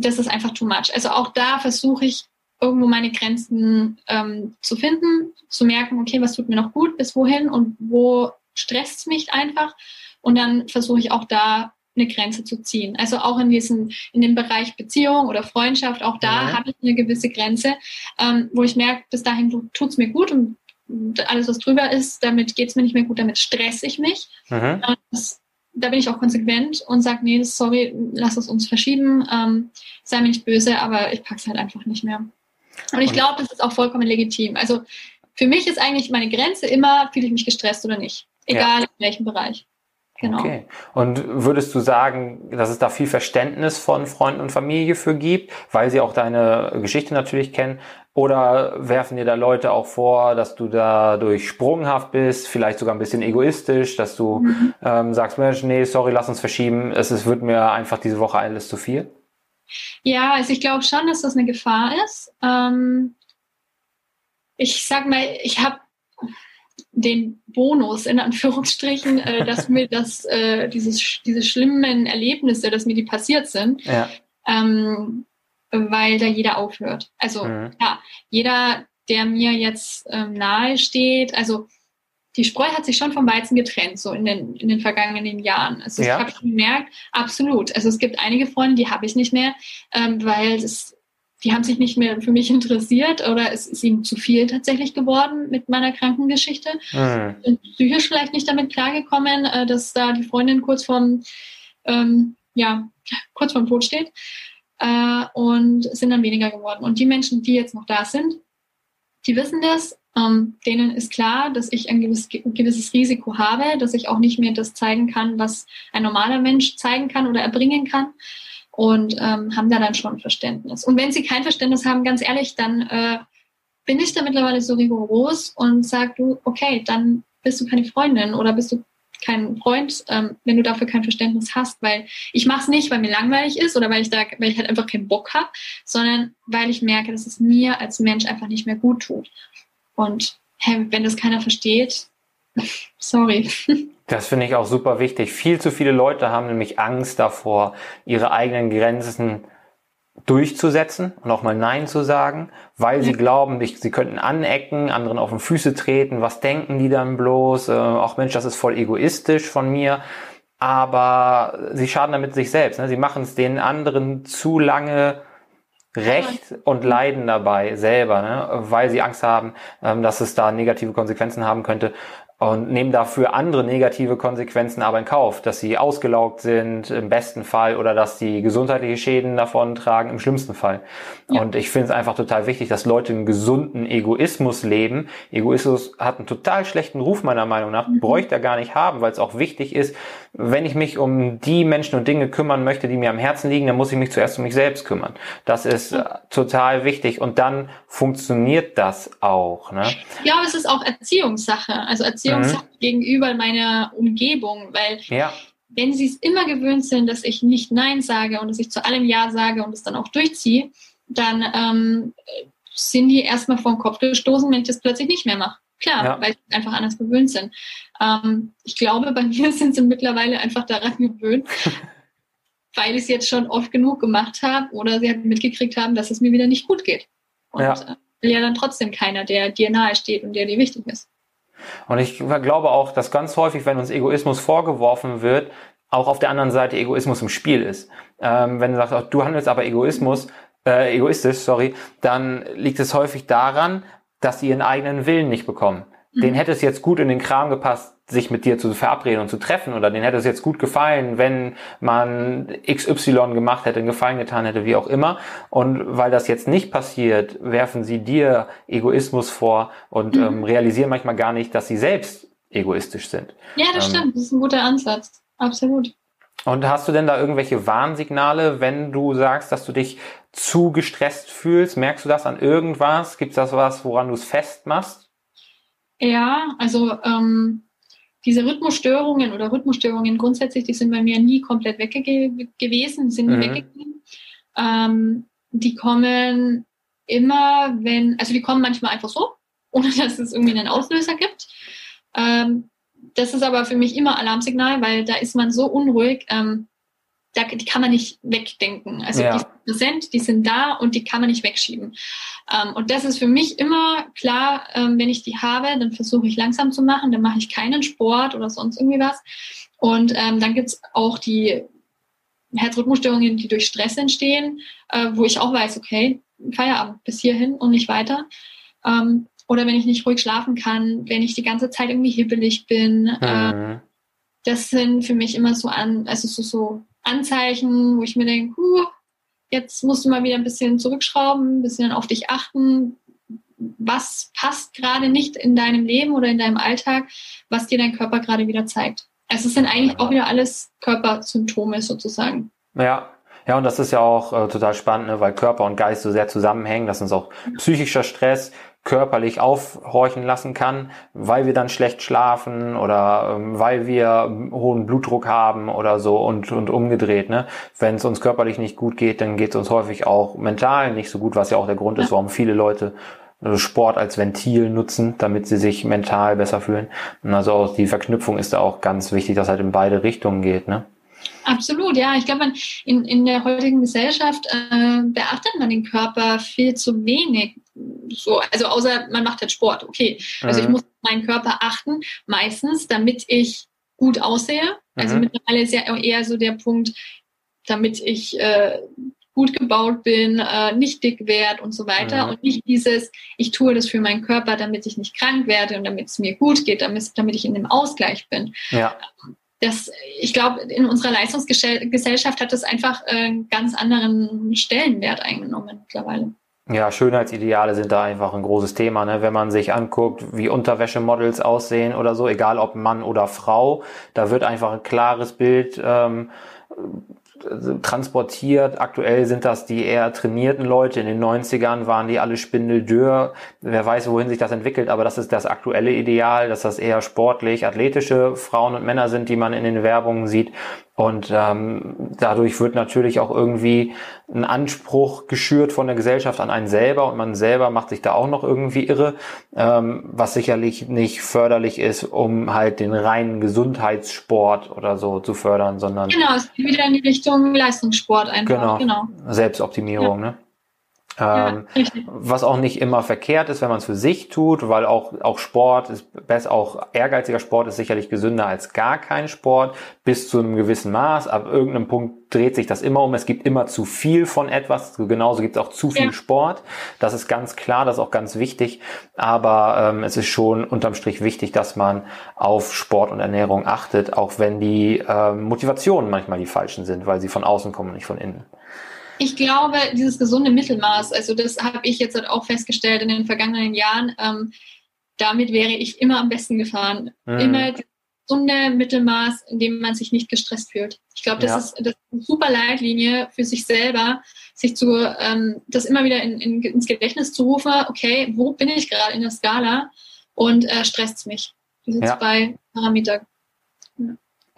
Speaker 2: das ist einfach too much. Also auch da versuche ich irgendwo meine Grenzen ähm, zu finden, zu merken, okay, was tut mir noch gut, bis wohin und wo stresst es mich einfach. Und dann versuche ich auch da eine Grenze zu ziehen. Also auch in diesem, in dem Bereich Beziehung oder Freundschaft, auch da mhm. habe ich eine gewisse Grenze, ähm, wo ich merke, bis dahin tut es mir gut und alles, was drüber ist, damit geht es mir nicht mehr gut, damit stress ich mich. Mhm. Das da bin ich auch konsequent und sage, nee, sorry, lass es uns verschieben, ähm, sei mir nicht böse, aber ich packe es halt einfach nicht mehr. Und ich glaube, das ist auch vollkommen legitim. Also für mich ist eigentlich meine Grenze immer, fühle ich mich gestresst oder nicht. Egal ja. in welchem Bereich.
Speaker 1: Genau. Okay. Und würdest du sagen, dass es da viel Verständnis von Freunden und Familie für gibt, weil sie auch deine Geschichte natürlich kennen? Oder werfen dir da Leute auch vor, dass du dadurch sprunghaft bist, vielleicht sogar ein bisschen egoistisch, dass du mhm. ähm, sagst, Mensch, nee, sorry, lass uns verschieben, es, es wird mir einfach diese Woche alles zu viel?
Speaker 2: Ja, also ich glaube schon, dass das eine Gefahr ist. Ähm, ich sag mal, ich habe den Bonus in Anführungsstrichen, äh, [laughs] dass mir das, äh, dieses, diese schlimmen Erlebnisse, dass mir die passiert sind, ja. ähm, weil da jeder aufhört. Also mhm. ja, jeder, der mir jetzt ähm, nahe steht, also die Spreu hat sich schon vom Weizen getrennt, so in den, in den vergangenen Jahren. Also ja. ich habe schon gemerkt, absolut. Also es gibt einige Freunde, die habe ich nicht mehr, ähm, weil es die haben sich nicht mehr für mich interessiert oder es ist ihnen zu viel tatsächlich geworden mit meiner Krankengeschichte. Mhm. Sind psychisch vielleicht nicht damit klargekommen, äh, dass da die Freundin kurz vorm, ähm, ja, kurz vorm Tod steht äh, und sind dann weniger geworden. Und die Menschen, die jetzt noch da sind, die wissen das, ähm, denen ist klar, dass ich ein gewisses, gewisses Risiko habe, dass ich auch nicht mehr das zeigen kann, was ein normaler Mensch zeigen kann oder erbringen kann und ähm, haben da dann schon Verständnis. Und wenn sie kein Verständnis haben, ganz ehrlich, dann äh, bin ich da mittlerweile so rigoros und sag du, okay, dann bist du keine Freundin oder bist du kein Freund, ähm, wenn du dafür kein Verständnis hast, weil ich mache es nicht, weil mir langweilig ist oder weil ich da, weil ich halt einfach keinen Bock habe, sondern weil ich merke, dass es mir als Mensch einfach nicht mehr gut tut. Und hey, wenn das keiner versteht, [laughs] sorry. [laughs]
Speaker 1: Das finde ich auch super wichtig. Viel zu viele Leute haben nämlich Angst davor, ihre eigenen Grenzen durchzusetzen und auch mal Nein zu sagen, weil sie glauben, sie könnten anecken, anderen auf den Füße treten. Was denken die dann bloß? Äh, auch Mensch, das ist voll egoistisch von mir. Aber sie schaden damit sich selbst. Ne? Sie machen es den anderen zu lange recht und leiden dabei selber, ne? weil sie Angst haben, ähm, dass es da negative Konsequenzen haben könnte und nehmen dafür andere negative Konsequenzen aber in Kauf, dass sie ausgelaugt sind im besten Fall oder dass sie gesundheitliche Schäden davon tragen im schlimmsten Fall. Ja. Und ich finde es einfach total wichtig, dass Leute einen gesunden Egoismus leben. Egoismus hat einen total schlechten Ruf meiner Meinung nach, mhm. bräuchte er gar nicht haben, weil es auch wichtig ist, wenn ich mich um die Menschen und Dinge kümmern möchte, die mir am Herzen liegen, dann muss ich mich zuerst um mich selbst kümmern. Das ist mhm. total wichtig und dann funktioniert das auch. Ne?
Speaker 2: Ja, es ist auch Erziehungssache. Also Erziehungssache mhm. gegenüber meiner Umgebung, weil ja. wenn sie es immer gewöhnt sind, dass ich nicht Nein sage und dass ich zu allem Ja sage und es dann auch durchziehe, dann ähm, sind die erstmal vor den Kopf gestoßen, wenn ich das plötzlich nicht mehr mache. Klar, ja. weil sie einfach anders gewöhnt sind. Ähm, ich glaube, bei mir [laughs] sind sie mittlerweile einfach daran gewöhnt, [laughs] weil ich es jetzt schon oft genug gemacht habe oder sie halt mitgekriegt haben, dass es mir wieder nicht gut geht. Und ja. Äh, ja dann trotzdem keiner, der dir nahe steht und der dir wichtig ist.
Speaker 1: Und ich glaube auch, dass ganz häufig, wenn uns Egoismus vorgeworfen wird, auch auf der anderen Seite Egoismus im Spiel ist. Ähm, wenn du sagst, du handelst aber Egoismus, äh, egoistisch, sorry, dann liegt es häufig daran, dass sie ihren eigenen Willen nicht bekommen. Mhm. Den hätte es jetzt gut in den Kram gepasst, sich mit dir zu verabreden und zu treffen oder denen hätte es jetzt gut gefallen, wenn man XY gemacht hätte, einen Gefallen getan hätte, wie auch immer. Und weil das jetzt nicht passiert, werfen sie dir Egoismus vor und mhm. ähm, realisieren manchmal gar nicht, dass sie selbst egoistisch sind.
Speaker 2: Ja, das ähm, stimmt. Das ist ein guter Ansatz. Absolut.
Speaker 1: Und hast du denn da irgendwelche Warnsignale, wenn du sagst, dass du dich zu gestresst fühlst? Merkst du das an irgendwas? Gibt es das was, woran du es festmachst?
Speaker 2: Ja, also ähm, diese Rhythmusstörungen oder Rhythmusstörungen grundsätzlich, die sind bei mir nie komplett weg gewesen, sind nie mhm. weggegangen. Ähm, die kommen immer, wenn, also die kommen manchmal einfach so, [laughs] ohne dass es irgendwie einen Auslöser gibt. Ähm, das ist aber für mich immer Alarmsignal, weil da ist man so unruhig. Ähm, da, die kann man nicht wegdenken. Also ja. die sind präsent, die sind da und die kann man nicht wegschieben. Ähm, und das ist für mich immer klar, ähm, wenn ich die habe, dann versuche ich langsam zu machen, dann mache ich keinen Sport oder sonst irgendwie was. Und ähm, dann gibt's auch die Herzrhythmusstörungen, die durch Stress entstehen, äh, wo ich auch weiß, okay, Feierabend bis hierhin und nicht weiter. Ähm, oder wenn ich nicht ruhig schlafen kann, wenn ich die ganze Zeit irgendwie hibbelig bin. Äh, mhm. Äh, das sind für mich immer so an, also so, so Anzeichen, wo ich mir denke, huh, jetzt musst du mal wieder ein bisschen zurückschrauben, ein bisschen auf dich achten. Was passt gerade nicht in deinem Leben oder in deinem Alltag, was dir dein Körper gerade wieder zeigt? Also es sind eigentlich auch wieder alles Körpersymptome sozusagen.
Speaker 1: Ja, ja, und das ist ja auch äh, total spannend, ne, weil Körper und Geist so sehr zusammenhängen. Das ist auch psychischer Stress, körperlich aufhorchen lassen kann, weil wir dann schlecht schlafen oder ähm, weil wir hohen Blutdruck haben oder so und, und umgedreht. Ne? Wenn es uns körperlich nicht gut geht, dann geht es uns häufig auch mental nicht so gut, was ja auch der Grund ist, warum viele Leute äh, Sport als Ventil nutzen, damit sie sich mental besser fühlen. Und also die Verknüpfung ist da auch ganz wichtig, dass halt in beide Richtungen geht. Ne?
Speaker 2: Absolut, ja. Ich glaube, in, in der heutigen Gesellschaft äh, beachtet man den Körper viel zu wenig. So, also außer man macht halt Sport, okay. Also mhm. ich muss meinen Körper achten, meistens, damit ich gut aussehe. Also mhm. mittlerweile ist ja eher so der Punkt, damit ich äh, gut gebaut bin, äh, nicht dick werde und so weiter. Mhm. Und nicht dieses, ich tue das für meinen Körper, damit ich nicht krank werde und damit es mir gut geht, damit, damit ich in dem Ausgleich bin. Ja das, ich glaube, in unserer Leistungsgesellschaft hat das einfach einen ganz anderen Stellenwert eingenommen mittlerweile.
Speaker 1: Ja, Schönheitsideale sind da einfach ein großes Thema. Ne? Wenn man sich anguckt, wie Unterwäschemodels aussehen oder so, egal ob Mann oder Frau, da wird einfach ein klares Bild ähm, transportiert. Aktuell sind das die eher trainierten Leute. In den 90ern waren die alle spindeldürr. Wer weiß, wohin sich das entwickelt, aber das ist das aktuelle Ideal, dass das eher sportlich, athletische Frauen und Männer sind, die man in den Werbungen sieht. Und ähm, dadurch wird natürlich auch irgendwie ein Anspruch geschürt von der Gesellschaft an einen selber und man selber macht sich da auch noch irgendwie irre, ähm, was sicherlich nicht förderlich ist, um halt den reinen Gesundheitssport oder so zu fördern, sondern
Speaker 2: genau, es geht wieder in die Richtung Leistungssport einfach.
Speaker 1: Genau, genau. Selbstoptimierung, ja. ne? Ähm, ja, was auch nicht immer verkehrt ist, wenn man es für sich tut, weil auch, auch Sport ist besser, auch ehrgeiziger Sport ist sicherlich gesünder als gar kein Sport, bis zu einem gewissen Maß. Ab irgendeinem Punkt dreht sich das immer um. Es gibt immer zu viel von etwas. Genauso gibt es auch zu viel ja. Sport. Das ist ganz klar, das ist auch ganz wichtig. Aber ähm, es ist schon unterm Strich wichtig, dass man auf Sport und Ernährung achtet, auch wenn die ähm, Motivationen manchmal die falschen sind, weil sie von außen kommen und nicht von innen.
Speaker 2: Ich glaube, dieses gesunde Mittelmaß, also das habe ich jetzt halt auch festgestellt in den vergangenen Jahren, ähm, damit wäre ich immer am besten gefahren. Mhm. Immer das gesunde Mittelmaß, in dem man sich nicht gestresst fühlt. Ich glaube, das, ja. ist, das ist eine super Leitlinie für sich selber, sich zu, ähm, das immer wieder in, in, ins Gedächtnis zu rufen, okay, wo bin ich gerade in der Skala und äh, stresst es mich. Diese ja. zwei Parameter.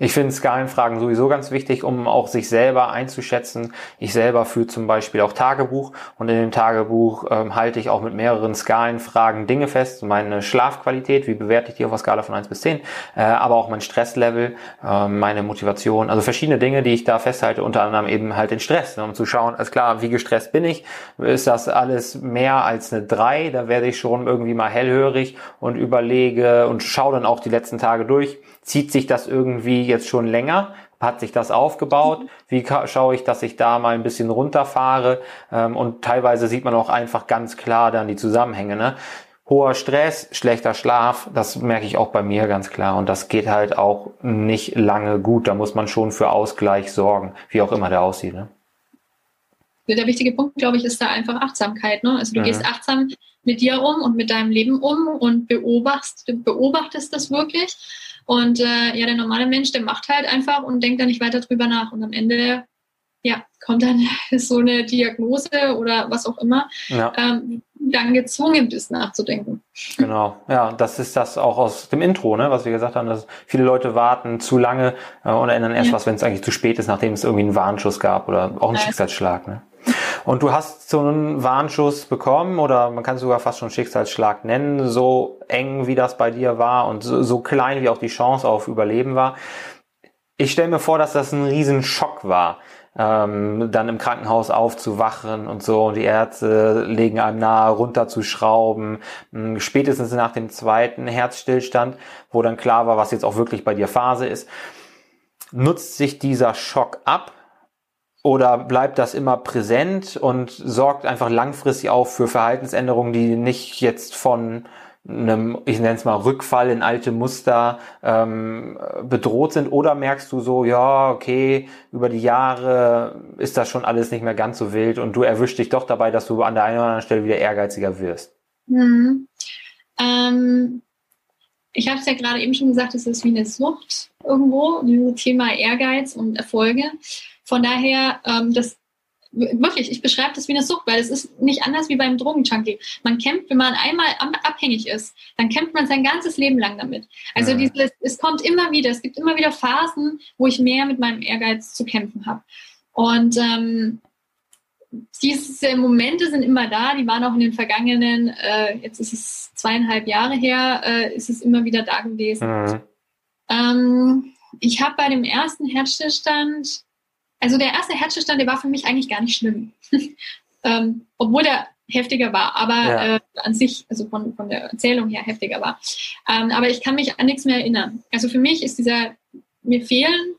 Speaker 1: Ich finde Skalenfragen sowieso ganz wichtig, um auch sich selber einzuschätzen. Ich selber führe zum Beispiel auch Tagebuch und in dem Tagebuch ähm, halte ich auch mit mehreren Skalenfragen Dinge fest. Meine Schlafqualität, wie bewerte ich die auf einer Skala von 1 bis 10, äh, aber auch mein Stresslevel, äh, meine Motivation, also verschiedene Dinge, die ich da festhalte, unter anderem eben halt den Stress, ne, um zu schauen, ist klar, wie gestresst bin ich? Ist das alles mehr als eine 3? Da werde ich schon irgendwie mal hellhörig und überlege und schaue dann auch die letzten Tage durch Zieht sich das irgendwie jetzt schon länger? Hat sich das aufgebaut? Wie schaue ich, dass ich da mal ein bisschen runterfahre? Ähm, und teilweise sieht man auch einfach ganz klar dann die Zusammenhänge. Ne? Hoher Stress, schlechter Schlaf, das merke ich auch bei mir ganz klar. Und das geht halt auch nicht lange gut. Da muss man schon für Ausgleich sorgen, wie auch immer der aussieht. Ne?
Speaker 2: Der wichtige Punkt, glaube ich, ist da einfach Achtsamkeit. Ne? Also du mhm. gehst achtsam mit dir um und mit deinem Leben um und beobachtest, beobachtest das wirklich und äh, ja, der normale Mensch, der macht halt einfach und denkt dann nicht weiter drüber nach. Und am Ende, ja, kommt dann [laughs] so eine Diagnose oder was auch immer, ja. ähm, dann gezwungen bist nachzudenken.
Speaker 1: Genau, ja, das ist das auch aus dem Intro, ne, was wir gesagt haben, dass viele Leute warten zu lange äh, und erinnern erst ja. was, wenn es eigentlich zu spät ist, nachdem es irgendwie einen Warnschuss gab oder auch einen ja. Schicksalsschlag. Ne? Und du hast so einen Warnschuss bekommen oder man kann es sogar fast schon Schicksalsschlag nennen, so eng wie das bei dir war und so, so klein wie auch die Chance auf Überleben war. Ich stelle mir vor, dass das ein Riesenschock war, ähm, dann im Krankenhaus aufzuwachen und so und die Ärzte legen einem nahe, runterzuschrauben. Hm, spätestens nach dem zweiten Herzstillstand, wo dann klar war, was jetzt auch wirklich bei dir Phase ist, nutzt sich dieser Schock ab oder bleibt das immer präsent und sorgt einfach langfristig auch für Verhaltensänderungen, die nicht jetzt von einem, ich nenne es mal, Rückfall in alte Muster ähm, bedroht sind? Oder merkst du so, ja, okay, über die Jahre ist das schon alles nicht mehr ganz so wild und du erwischst dich doch dabei, dass du an der einen oder anderen Stelle wieder ehrgeiziger wirst?
Speaker 2: Mhm. Ähm, ich habe es ja gerade eben schon gesagt, es ist wie eine Sucht irgendwo, dieses Thema Ehrgeiz und Erfolge. Von daher, ähm, das wirklich, ich beschreibe das wie eine Sucht, weil es ist nicht anders wie beim Drogenjunkie. Man kämpft, wenn man einmal abhängig ist, dann kämpft man sein ganzes Leben lang damit. Also mhm. dieses, es kommt immer wieder, es gibt immer wieder Phasen, wo ich mehr mit meinem Ehrgeiz zu kämpfen habe. Und ähm, diese Momente sind immer da, die waren auch in den vergangenen, äh, jetzt ist es zweieinhalb Jahre her, äh, ist es immer wieder da gewesen. Mhm. Ähm, ich habe bei dem ersten Herzstillstand also der erste Herzstillstand, der war für mich eigentlich gar nicht schlimm. [laughs] ähm, obwohl der heftiger war, aber ja. äh, an sich, also von, von der Erzählung her heftiger war. Ähm, aber ich kann mich an nichts mehr erinnern. Also für mich ist dieser, mir fehlen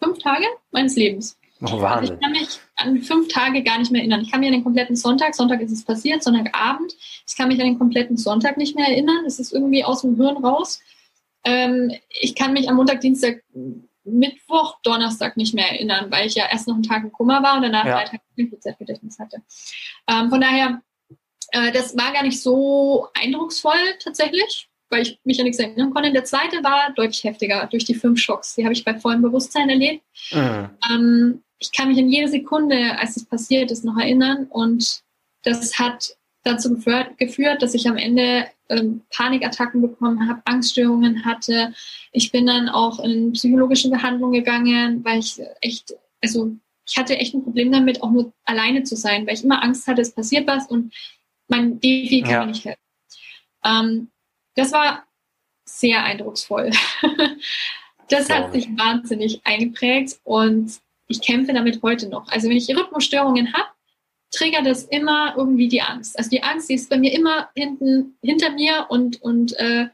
Speaker 2: fünf Tage meines Lebens.
Speaker 1: Oh, Wahnsinn. Also
Speaker 2: ich kann mich an fünf Tage gar nicht mehr erinnern. Ich kann mich an den kompletten Sonntag, Sonntag ist es passiert, Sonntagabend, ich kann mich an den kompletten Sonntag nicht mehr erinnern. Es ist irgendwie aus dem Hirn raus. ähm, ich kann mich am Montag, Dienstag, Mittwoch, Donnerstag nicht mehr erinnern, weil ich ja erst noch einen Tag im Kummer war und danach ja. drei Tage Gedächtnis hatte. Ähm, von daher, äh, das war gar nicht so eindrucksvoll tatsächlich, weil ich mich an nichts erinnern konnte. Der zweite war deutlich heftiger durch die fünf Schocks. Die habe ich bei vollem Bewusstsein erlebt. Mhm. Ähm, ich kann mich an jede Sekunde, als es passiert ist, noch erinnern und das hat dazu geführt dass ich am Ende ähm, Panikattacken bekommen habe, Angststörungen hatte. Ich bin dann auch in psychologische Behandlung gegangen, weil ich echt, also ich hatte echt ein Problem damit, auch nur alleine zu sein, weil ich immer Angst hatte, es passiert was und mein Defi kann ja. mir nicht helfen. Ähm, das war sehr eindrucksvoll. [laughs] das hat sich wahnsinnig eingeprägt und ich kämpfe damit heute noch. Also wenn ich Rhythmusstörungen habe, triggert das immer irgendwie die Angst. Also die Angst, die ist bei mir immer hinten hinter mir und, und äh,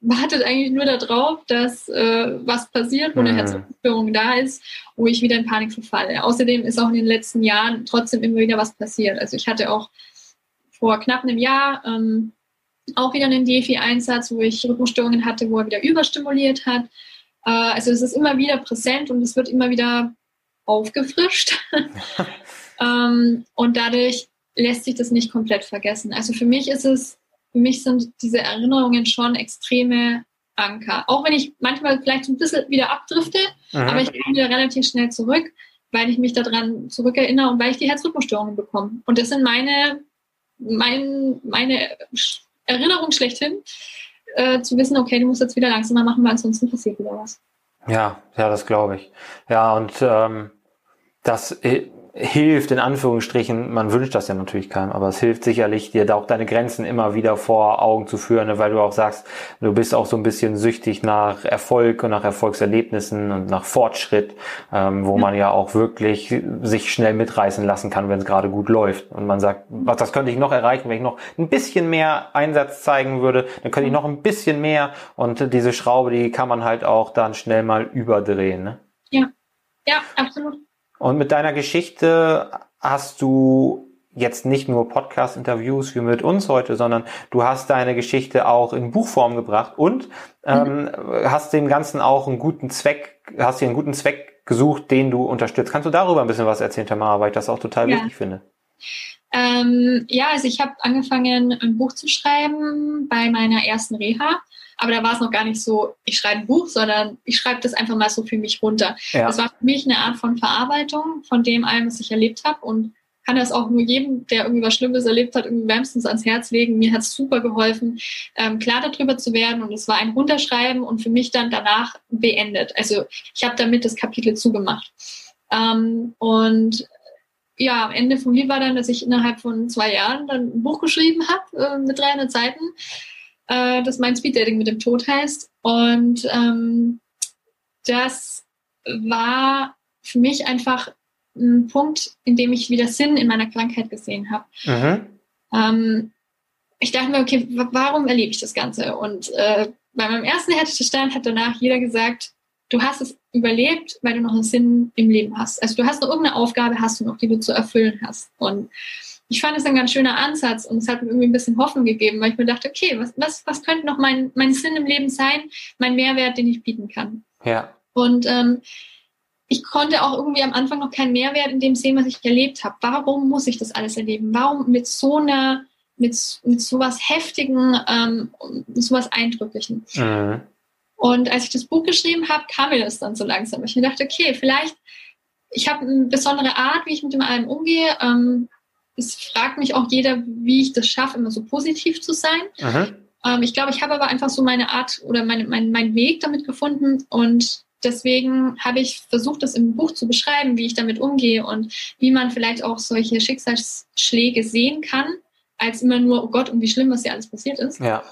Speaker 2: wartet eigentlich nur darauf, dass äh, was passiert, wo eine mhm. Herzrhythmusstörung da ist, wo ich wieder in Panik verfalle. Außerdem ist auch in den letzten Jahren trotzdem immer wieder was passiert. Also ich hatte auch vor knapp einem Jahr ähm, auch wieder einen DFI-Einsatz, wo ich Rhythmusstörungen hatte, wo er wieder überstimuliert hat. Äh, also es ist immer wieder präsent und es wird immer wieder aufgefrischt. [laughs] ähm, und dadurch lässt sich das nicht komplett vergessen. Also für mich ist es, für mich sind diese Erinnerungen schon extreme Anker. Auch wenn ich manchmal vielleicht ein bisschen wieder abdrifte, mhm. aber ich komme wieder relativ schnell zurück, weil ich mich daran zurückerinnere und weil ich die Herzrhythmusstörungen bekomme. Und das sind meine, mein, meine Erinnerung schlechthin, äh, zu wissen, okay, du musst jetzt wieder langsamer machen, weil ansonsten passiert wieder was.
Speaker 1: Ja, ja, das glaube ich. Ja, und ähm, das äh, hilft in Anführungsstrichen, man wünscht das ja natürlich keinem, aber es hilft sicherlich dir da auch deine Grenzen immer wieder vor Augen zu führen, ne, weil du auch sagst, du bist auch so ein bisschen süchtig nach Erfolg und nach Erfolgserlebnissen und nach Fortschritt, ähm, wo man ja auch wirklich sich schnell mitreißen lassen kann, wenn es gerade gut läuft. Und man sagt, was das könnte ich noch erreichen, wenn ich noch ein bisschen mehr Einsatz zeigen würde, dann könnte ich noch ein bisschen mehr und diese Schraube, die kann man halt auch dann schnell mal überdrehen. Ne?
Speaker 2: Ja, ja, absolut.
Speaker 1: Und mit deiner Geschichte hast du jetzt nicht nur Podcast-Interviews wie mit uns heute, sondern du hast deine Geschichte auch in Buchform gebracht und ähm, mhm. hast dem Ganzen auch einen guten Zweck, hast dir einen guten Zweck gesucht, den du unterstützt. Kannst du darüber ein bisschen was erzählen, Tamara, weil ich das auch total ja. wichtig finde?
Speaker 2: Ähm, ja, also ich habe angefangen, ein Buch zu schreiben bei meiner ersten Reha. Aber da war es noch gar nicht so, ich schreibe ein Buch, sondern ich schreibe das einfach mal so für mich runter. Ja. Das war für mich eine Art von Verarbeitung von dem allem, was ich erlebt habe und kann das auch nur jedem, der irgendwie was Schlimmes erlebt hat, irgendwie wärmstens ans Herz legen. Mir hat es super geholfen, ähm, klar darüber zu werden. Und es war ein Runterschreiben und für mich dann danach beendet. Also ich habe damit das Kapitel zugemacht. Ähm, und ja, am Ende von mir war dann, dass ich innerhalb von zwei Jahren dann ein Buch geschrieben habe äh, mit 300 Seiten äh, das mein Speeddating mit dem Tod heißt. Und ähm, das war für mich einfach ein Punkt, in dem ich wieder Sinn in meiner Krankheit gesehen habe. Mhm. Ähm, ich dachte mir, okay, warum erlebe ich das Ganze? Und äh, bei meinem ersten Härtestand hat danach jeder gesagt, du hast es überlebt, weil du noch einen Sinn im Leben hast. Also du hast noch irgendeine Aufgabe, hast du noch, die du zu erfüllen hast. Und ich fand es ein ganz schöner Ansatz und es hat mir irgendwie ein bisschen Hoffnung gegeben, weil ich mir dachte, okay, was, was, was könnte noch mein, mein Sinn im Leben sein, mein Mehrwert, den ich bieten kann.
Speaker 1: Ja.
Speaker 2: Und ähm, ich konnte auch irgendwie am Anfang noch keinen Mehrwert in dem sehen, was ich erlebt habe. Warum muss ich das alles erleben? Warum mit so einer, mit, mit so was Heftigen, ähm, so was Eindrücklichen? Mhm. Und als ich das Buch geschrieben habe, kam mir das dann so langsam. Ich mir dachte, okay, vielleicht, ich habe eine besondere Art, wie ich mit dem allem umgehe. Ähm, es fragt mich auch jeder, wie ich das schaffe, immer so positiv zu sein. Ähm, ich glaube, ich habe aber einfach so meine Art oder meine, mein, meinen Weg damit gefunden und deswegen habe ich versucht, das im Buch zu beschreiben, wie ich damit umgehe und wie man vielleicht auch solche Schicksalsschläge sehen kann, als immer nur, oh Gott, und wie schlimm, was hier alles passiert ist.
Speaker 1: Ja.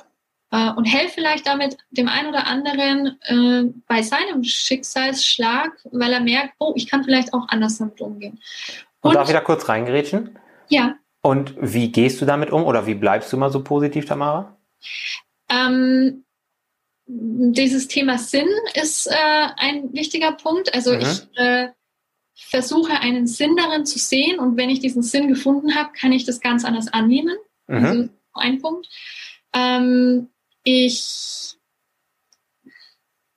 Speaker 2: Äh, und helfe vielleicht damit dem einen oder anderen äh, bei seinem Schicksalsschlag, weil er merkt, oh, ich kann vielleicht auch anders damit umgehen.
Speaker 1: Und, und darf ich da kurz reingerätschen?
Speaker 2: Ja.
Speaker 1: Und wie gehst du damit um oder wie bleibst du mal so positiv, Tamara?
Speaker 2: Ähm, dieses Thema Sinn ist äh, ein wichtiger Punkt. Also mhm. ich äh, versuche einen Sinn darin zu sehen und wenn ich diesen Sinn gefunden habe, kann ich das ganz anders annehmen. Mhm. Also ein Punkt. Ähm, ich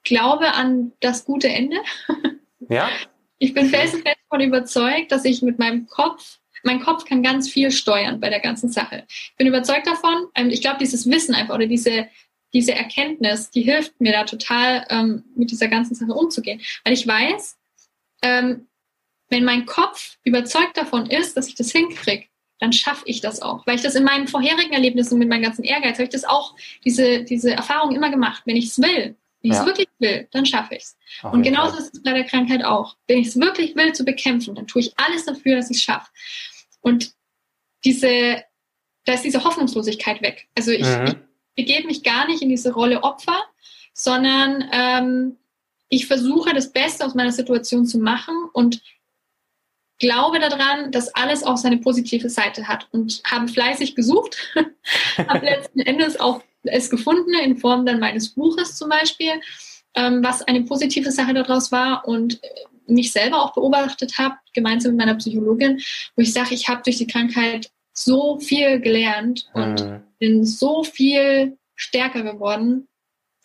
Speaker 2: glaube an das gute Ende.
Speaker 1: Ja. [laughs]
Speaker 2: Ich bin felsenfest davon überzeugt, dass ich mit meinem Kopf, mein Kopf kann ganz viel steuern bei der ganzen Sache. Ich bin überzeugt davon, ähm, ich glaube, dieses Wissen einfach oder diese, diese Erkenntnis, die hilft mir da total, ähm, mit dieser ganzen Sache umzugehen. Weil ich weiß, ähm, wenn mein Kopf überzeugt davon ist, dass ich das hinkriege, dann schaffe ich das auch. Weil ich das in meinen vorherigen Erlebnissen mit meinem ganzen Ehrgeiz, habe ich das auch, diese, diese Erfahrung immer gemacht. Wenn ich es will, wenn ich es wirklich will, dann schaffe ich es. Und genauso Fall. ist es bei der Krankheit auch. Wenn ich es wirklich will zu bekämpfen, dann tue ich alles dafür, dass ich es schaffe. Und diese, da ist diese Hoffnungslosigkeit weg. Also ich, mhm. ich begebe mich gar nicht in diese Rolle Opfer, sondern ähm, ich versuche das Beste aus meiner Situation zu machen und glaube daran, dass alles auch seine positive Seite hat und habe fleißig gesucht, [laughs] habe letzten [laughs] Endes auch es gefunden in Form dann meines Buches zum Beispiel, ähm, was eine positive Sache daraus war und mich selber auch beobachtet habe, gemeinsam mit meiner Psychologin, wo ich sage, ich habe durch die Krankheit so viel gelernt und mhm. bin so viel stärker geworden.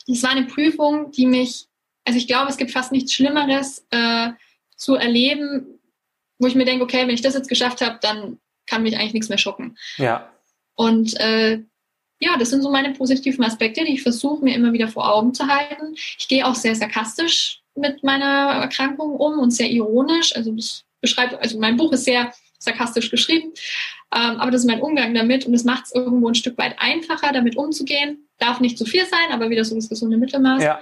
Speaker 2: Es war eine Prüfung, die mich, also ich glaube, es gibt fast nichts Schlimmeres äh, zu erleben, wo ich mir denke, okay, wenn ich das jetzt geschafft habe, dann kann mich eigentlich nichts mehr schocken.
Speaker 1: Ja.
Speaker 2: Und äh, ja, das sind so meine positiven Aspekte, die ich versuche mir immer wieder vor Augen zu halten. Ich gehe auch sehr sarkastisch mit meiner Erkrankung um und sehr ironisch. Also das beschreibt, also mein Buch ist sehr sarkastisch geschrieben, ähm, aber das ist mein Umgang damit und es macht es irgendwo ein Stück weit einfacher, damit umzugehen. Darf nicht zu viel sein, aber wieder so das gesunde Mittelmaß.
Speaker 1: Ja.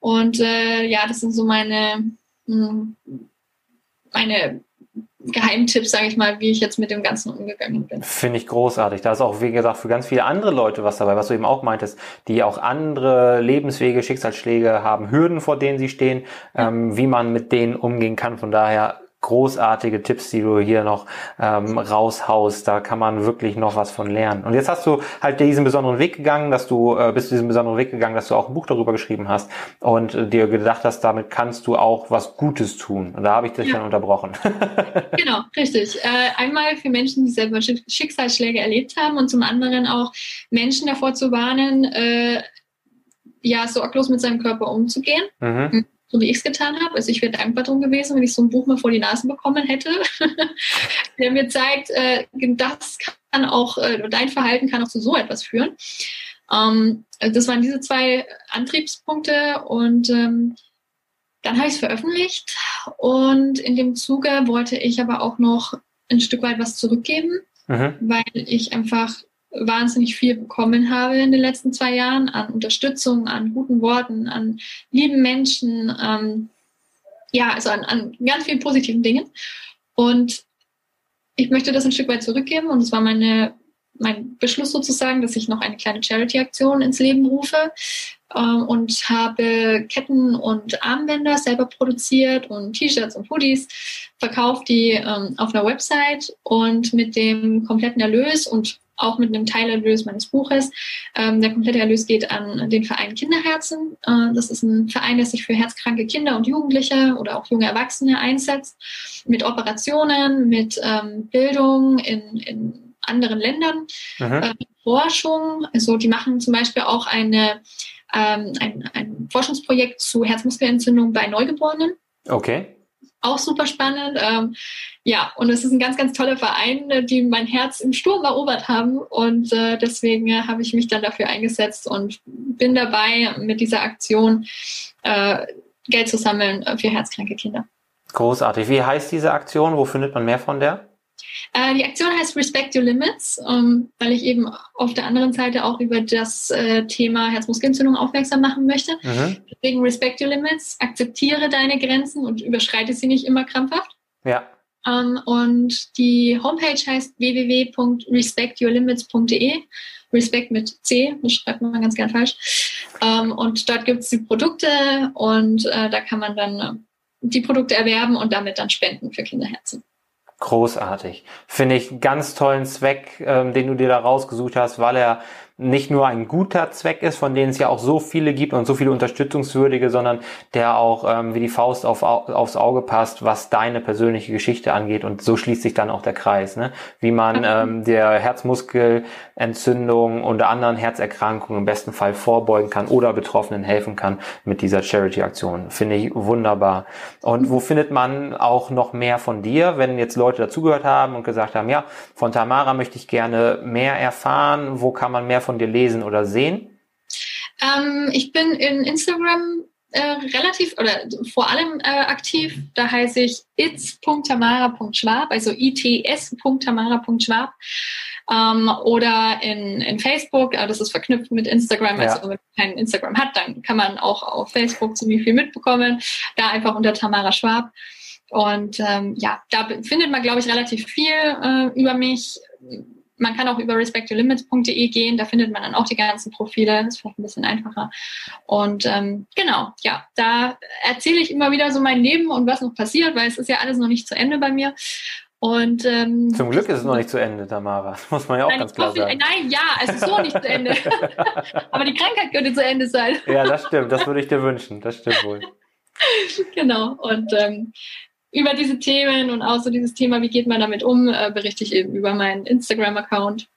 Speaker 2: Und äh, ja, das sind so meine, mh, hm, meine Geheimtipp, sage ich mal, wie ich jetzt mit dem Ganzen umgegangen bin.
Speaker 1: Finde ich großartig. Da ist auch, wie gesagt, für ganz viele andere Leute was dabei, was du eben auch meintest, die auch andere Lebenswege, Schicksalsschläge haben, Hürden, vor denen sie stehen, ja. ähm, wie man mit denen umgehen kann. Von daher großartige Tipps, die du hier noch ähm, raushaust. Da kann man wirklich noch was von lernen. Und jetzt hast du halt diesen besonderen Weg gegangen, dass du äh, bist diesen besonderen Weg gegangen, dass du auch ein Buch darüber geschrieben hast und äh, dir gedacht hast, damit kannst du auch was Gutes tun. Und da habe ich dich ja. dann unterbrochen. [laughs]
Speaker 2: genau, richtig. Äh, einmal für Menschen, die selber Schicksalsschläge erlebt haben und zum anderen auch Menschen davor zu warnen, äh, ja, so sorglos mit seinem Körper umzugehen. Mhm so wie ich es getan habe. Also ich wäre dankbar drum gewesen, wenn ich so ein Buch mal vor die Nase bekommen hätte, [laughs] der mir zeigt, äh, das kann auch, äh, dein Verhalten kann auch zu so etwas führen. Ähm, das waren diese zwei Antriebspunkte und ähm, dann habe ich es veröffentlicht und in dem Zuge wollte ich aber auch noch ein Stück weit was zurückgeben, mhm. weil ich einfach wahnsinnig viel bekommen habe in den letzten zwei Jahren an Unterstützung, an guten Worten, an lieben Menschen, ähm, ja, also an, an ganz vielen positiven Dingen. Und ich möchte das ein Stück weit zurückgeben und es war meine, mein Beschluss sozusagen, dass ich noch eine kleine Charity-Aktion ins Leben rufe äh, und habe Ketten und Armbänder selber produziert und T-Shirts und Hoodies, verkauft die ähm, auf einer Website und mit dem kompletten Erlös und auch mit einem Teilerlös meines Buches. Ähm, der komplette Erlös geht an den Verein Kinderherzen. Äh, das ist ein Verein, der sich für herzkranke Kinder und Jugendliche oder auch junge Erwachsene einsetzt, mit Operationen, mit ähm, Bildung in, in anderen Ländern, äh, Forschung. Also die machen zum Beispiel auch eine, ähm, ein, ein Forschungsprojekt zu Herzmuskelentzündung bei Neugeborenen.
Speaker 1: Okay
Speaker 2: auch super spannend. Ähm, ja, und es ist ein ganz, ganz toller Verein, äh, die mein Herz im Sturm erobert haben. Und äh, deswegen äh, habe ich mich dann dafür eingesetzt und bin dabei, mit dieser Aktion äh, Geld zu sammeln für herzkranke Kinder.
Speaker 1: Großartig. Wie heißt diese Aktion? Wo findet man mehr von der?
Speaker 2: Äh, die Aktion heißt Respect Your Limits, ähm, weil ich eben auf der anderen Seite auch über das äh, Thema Herzmuskelentzündung aufmerksam machen möchte. Mhm. Deswegen Respect Your Limits, akzeptiere deine Grenzen und überschreite sie nicht immer krampfhaft.
Speaker 1: Ja.
Speaker 2: Ähm, und die Homepage heißt www.respectyourlimits.de. Respect mit C, das schreibt man ganz gern falsch. Ähm, und dort gibt es die Produkte und äh, da kann man dann die Produkte erwerben und damit dann spenden für Kinderherzen.
Speaker 1: Großartig. Finde ich ganz tollen Zweck, ähm, den du dir da rausgesucht hast, weil er nicht nur ein guter Zweck ist, von denen es ja auch so viele gibt und so viele unterstützungswürdige, sondern der auch ähm, wie die Faust auf, aufs Auge passt, was deine persönliche Geschichte angeht. Und so schließt sich dann auch der Kreis, ne? wie man ähm, der Herzmuskelentzündung und anderen Herzerkrankungen im besten Fall vorbeugen kann oder Betroffenen helfen kann mit dieser Charity-Aktion. Finde ich wunderbar. Und wo findet man auch noch mehr von dir, wenn jetzt Leute dazugehört haben und gesagt haben, ja, von Tamara möchte ich gerne mehr erfahren. Wo kann man mehr von dir lesen oder sehen?
Speaker 2: Ähm, ich bin in Instagram äh, relativ oder vor allem äh, aktiv. Da heiße ich its.tamara.schwab, also its.tamara.schwab. Ähm, oder in, in Facebook, äh, das ist verknüpft mit Instagram. Ja. Also wenn man kein Instagram hat, dann kann man auch auf Facebook ziemlich viel mitbekommen. Da einfach unter Tamara Schwab. Und ähm, ja, da findet man, glaube ich, relativ viel äh, über mich. Man kann auch über respectyourlimits.de gehen, da findet man dann auch die ganzen Profile, das ist vielleicht ein bisschen einfacher. Und ähm, genau, ja, da erzähle ich immer wieder so mein Leben und was noch passiert, weil es ist ja alles noch nicht zu Ende bei mir. Und ähm,
Speaker 1: zum Glück ist es noch nicht zu Ende, Tamara. Das muss man ja auch nein, ganz klar sagen.
Speaker 2: Nein, ja, es ist so nicht zu Ende. [laughs] Aber die Krankheit könnte zu Ende sein.
Speaker 1: ja, das stimmt. Das würde ich dir wünschen. Das stimmt wohl. [laughs]
Speaker 2: Genau. Und ähm, über diese Themen und auch so dieses Thema, wie geht man damit um, äh, berichte ich eben über meinen Instagram-Account.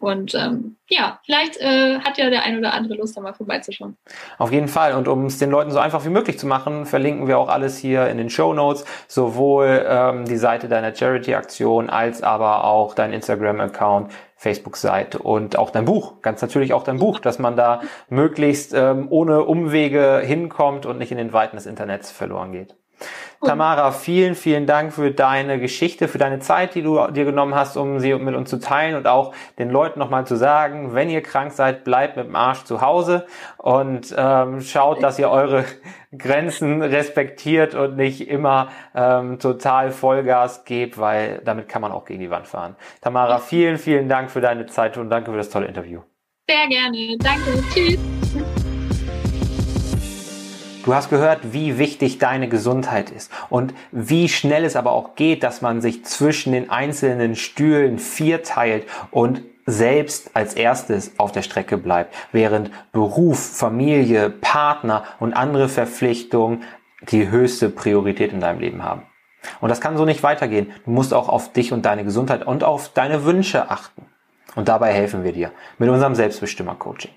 Speaker 2: Und ähm, ja, vielleicht äh, hat ja der ein oder andere Lust, da mal vorbeizuschauen.
Speaker 1: Auf jeden Fall. Und um es den Leuten so einfach wie möglich zu machen, verlinken wir auch alles hier in den Show Notes. Sowohl ähm, die Seite deiner Charity-Aktion als aber auch dein Instagram-Account, Facebook-Seite und auch dein Buch. Ganz natürlich auch dein Buch, dass man da möglichst ähm, ohne Umwege hinkommt und nicht in den Weiten des Internets verloren geht. Tamara, vielen, vielen Dank für deine Geschichte, für deine Zeit, die du dir genommen hast, um sie mit uns zu teilen und auch den Leuten nochmal zu sagen, wenn ihr krank seid, bleibt mit dem Arsch zu Hause und ähm, schaut, dass ihr eure [laughs] Grenzen respektiert und nicht immer ähm, total Vollgas gebt, weil damit kann man auch gegen die Wand fahren. Tamara, vielen, vielen Dank für deine Zeit und danke für das tolle Interview.
Speaker 2: Sehr gerne. Danke. Tschüss.
Speaker 1: Du hast gehört, wie wichtig deine Gesundheit ist und wie schnell es aber auch geht, dass man sich zwischen den einzelnen Stühlen vierteilt und selbst als erstes auf der Strecke bleibt, während Beruf, Familie, Partner und andere Verpflichtungen die höchste Priorität in deinem Leben haben. Und das kann so nicht weitergehen. Du musst auch auf dich und deine Gesundheit und auf deine Wünsche achten. Und dabei helfen wir dir mit unserem Selbstbestimmer-Coaching.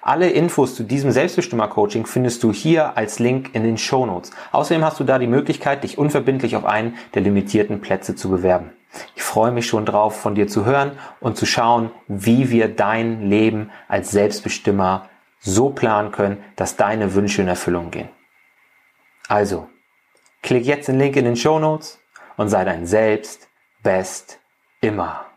Speaker 1: Alle Infos zu diesem Selbstbestimmer-Coaching findest du hier als Link in den Show Notes. Außerdem hast du da die Möglichkeit, dich unverbindlich auf einen der limitierten Plätze zu bewerben. Ich freue mich schon drauf, von dir zu hören und zu schauen, wie wir dein Leben als Selbstbestimmer so planen können, dass deine Wünsche in Erfüllung gehen. Also, klick jetzt den Link in den Show Notes und sei dein Selbst best immer.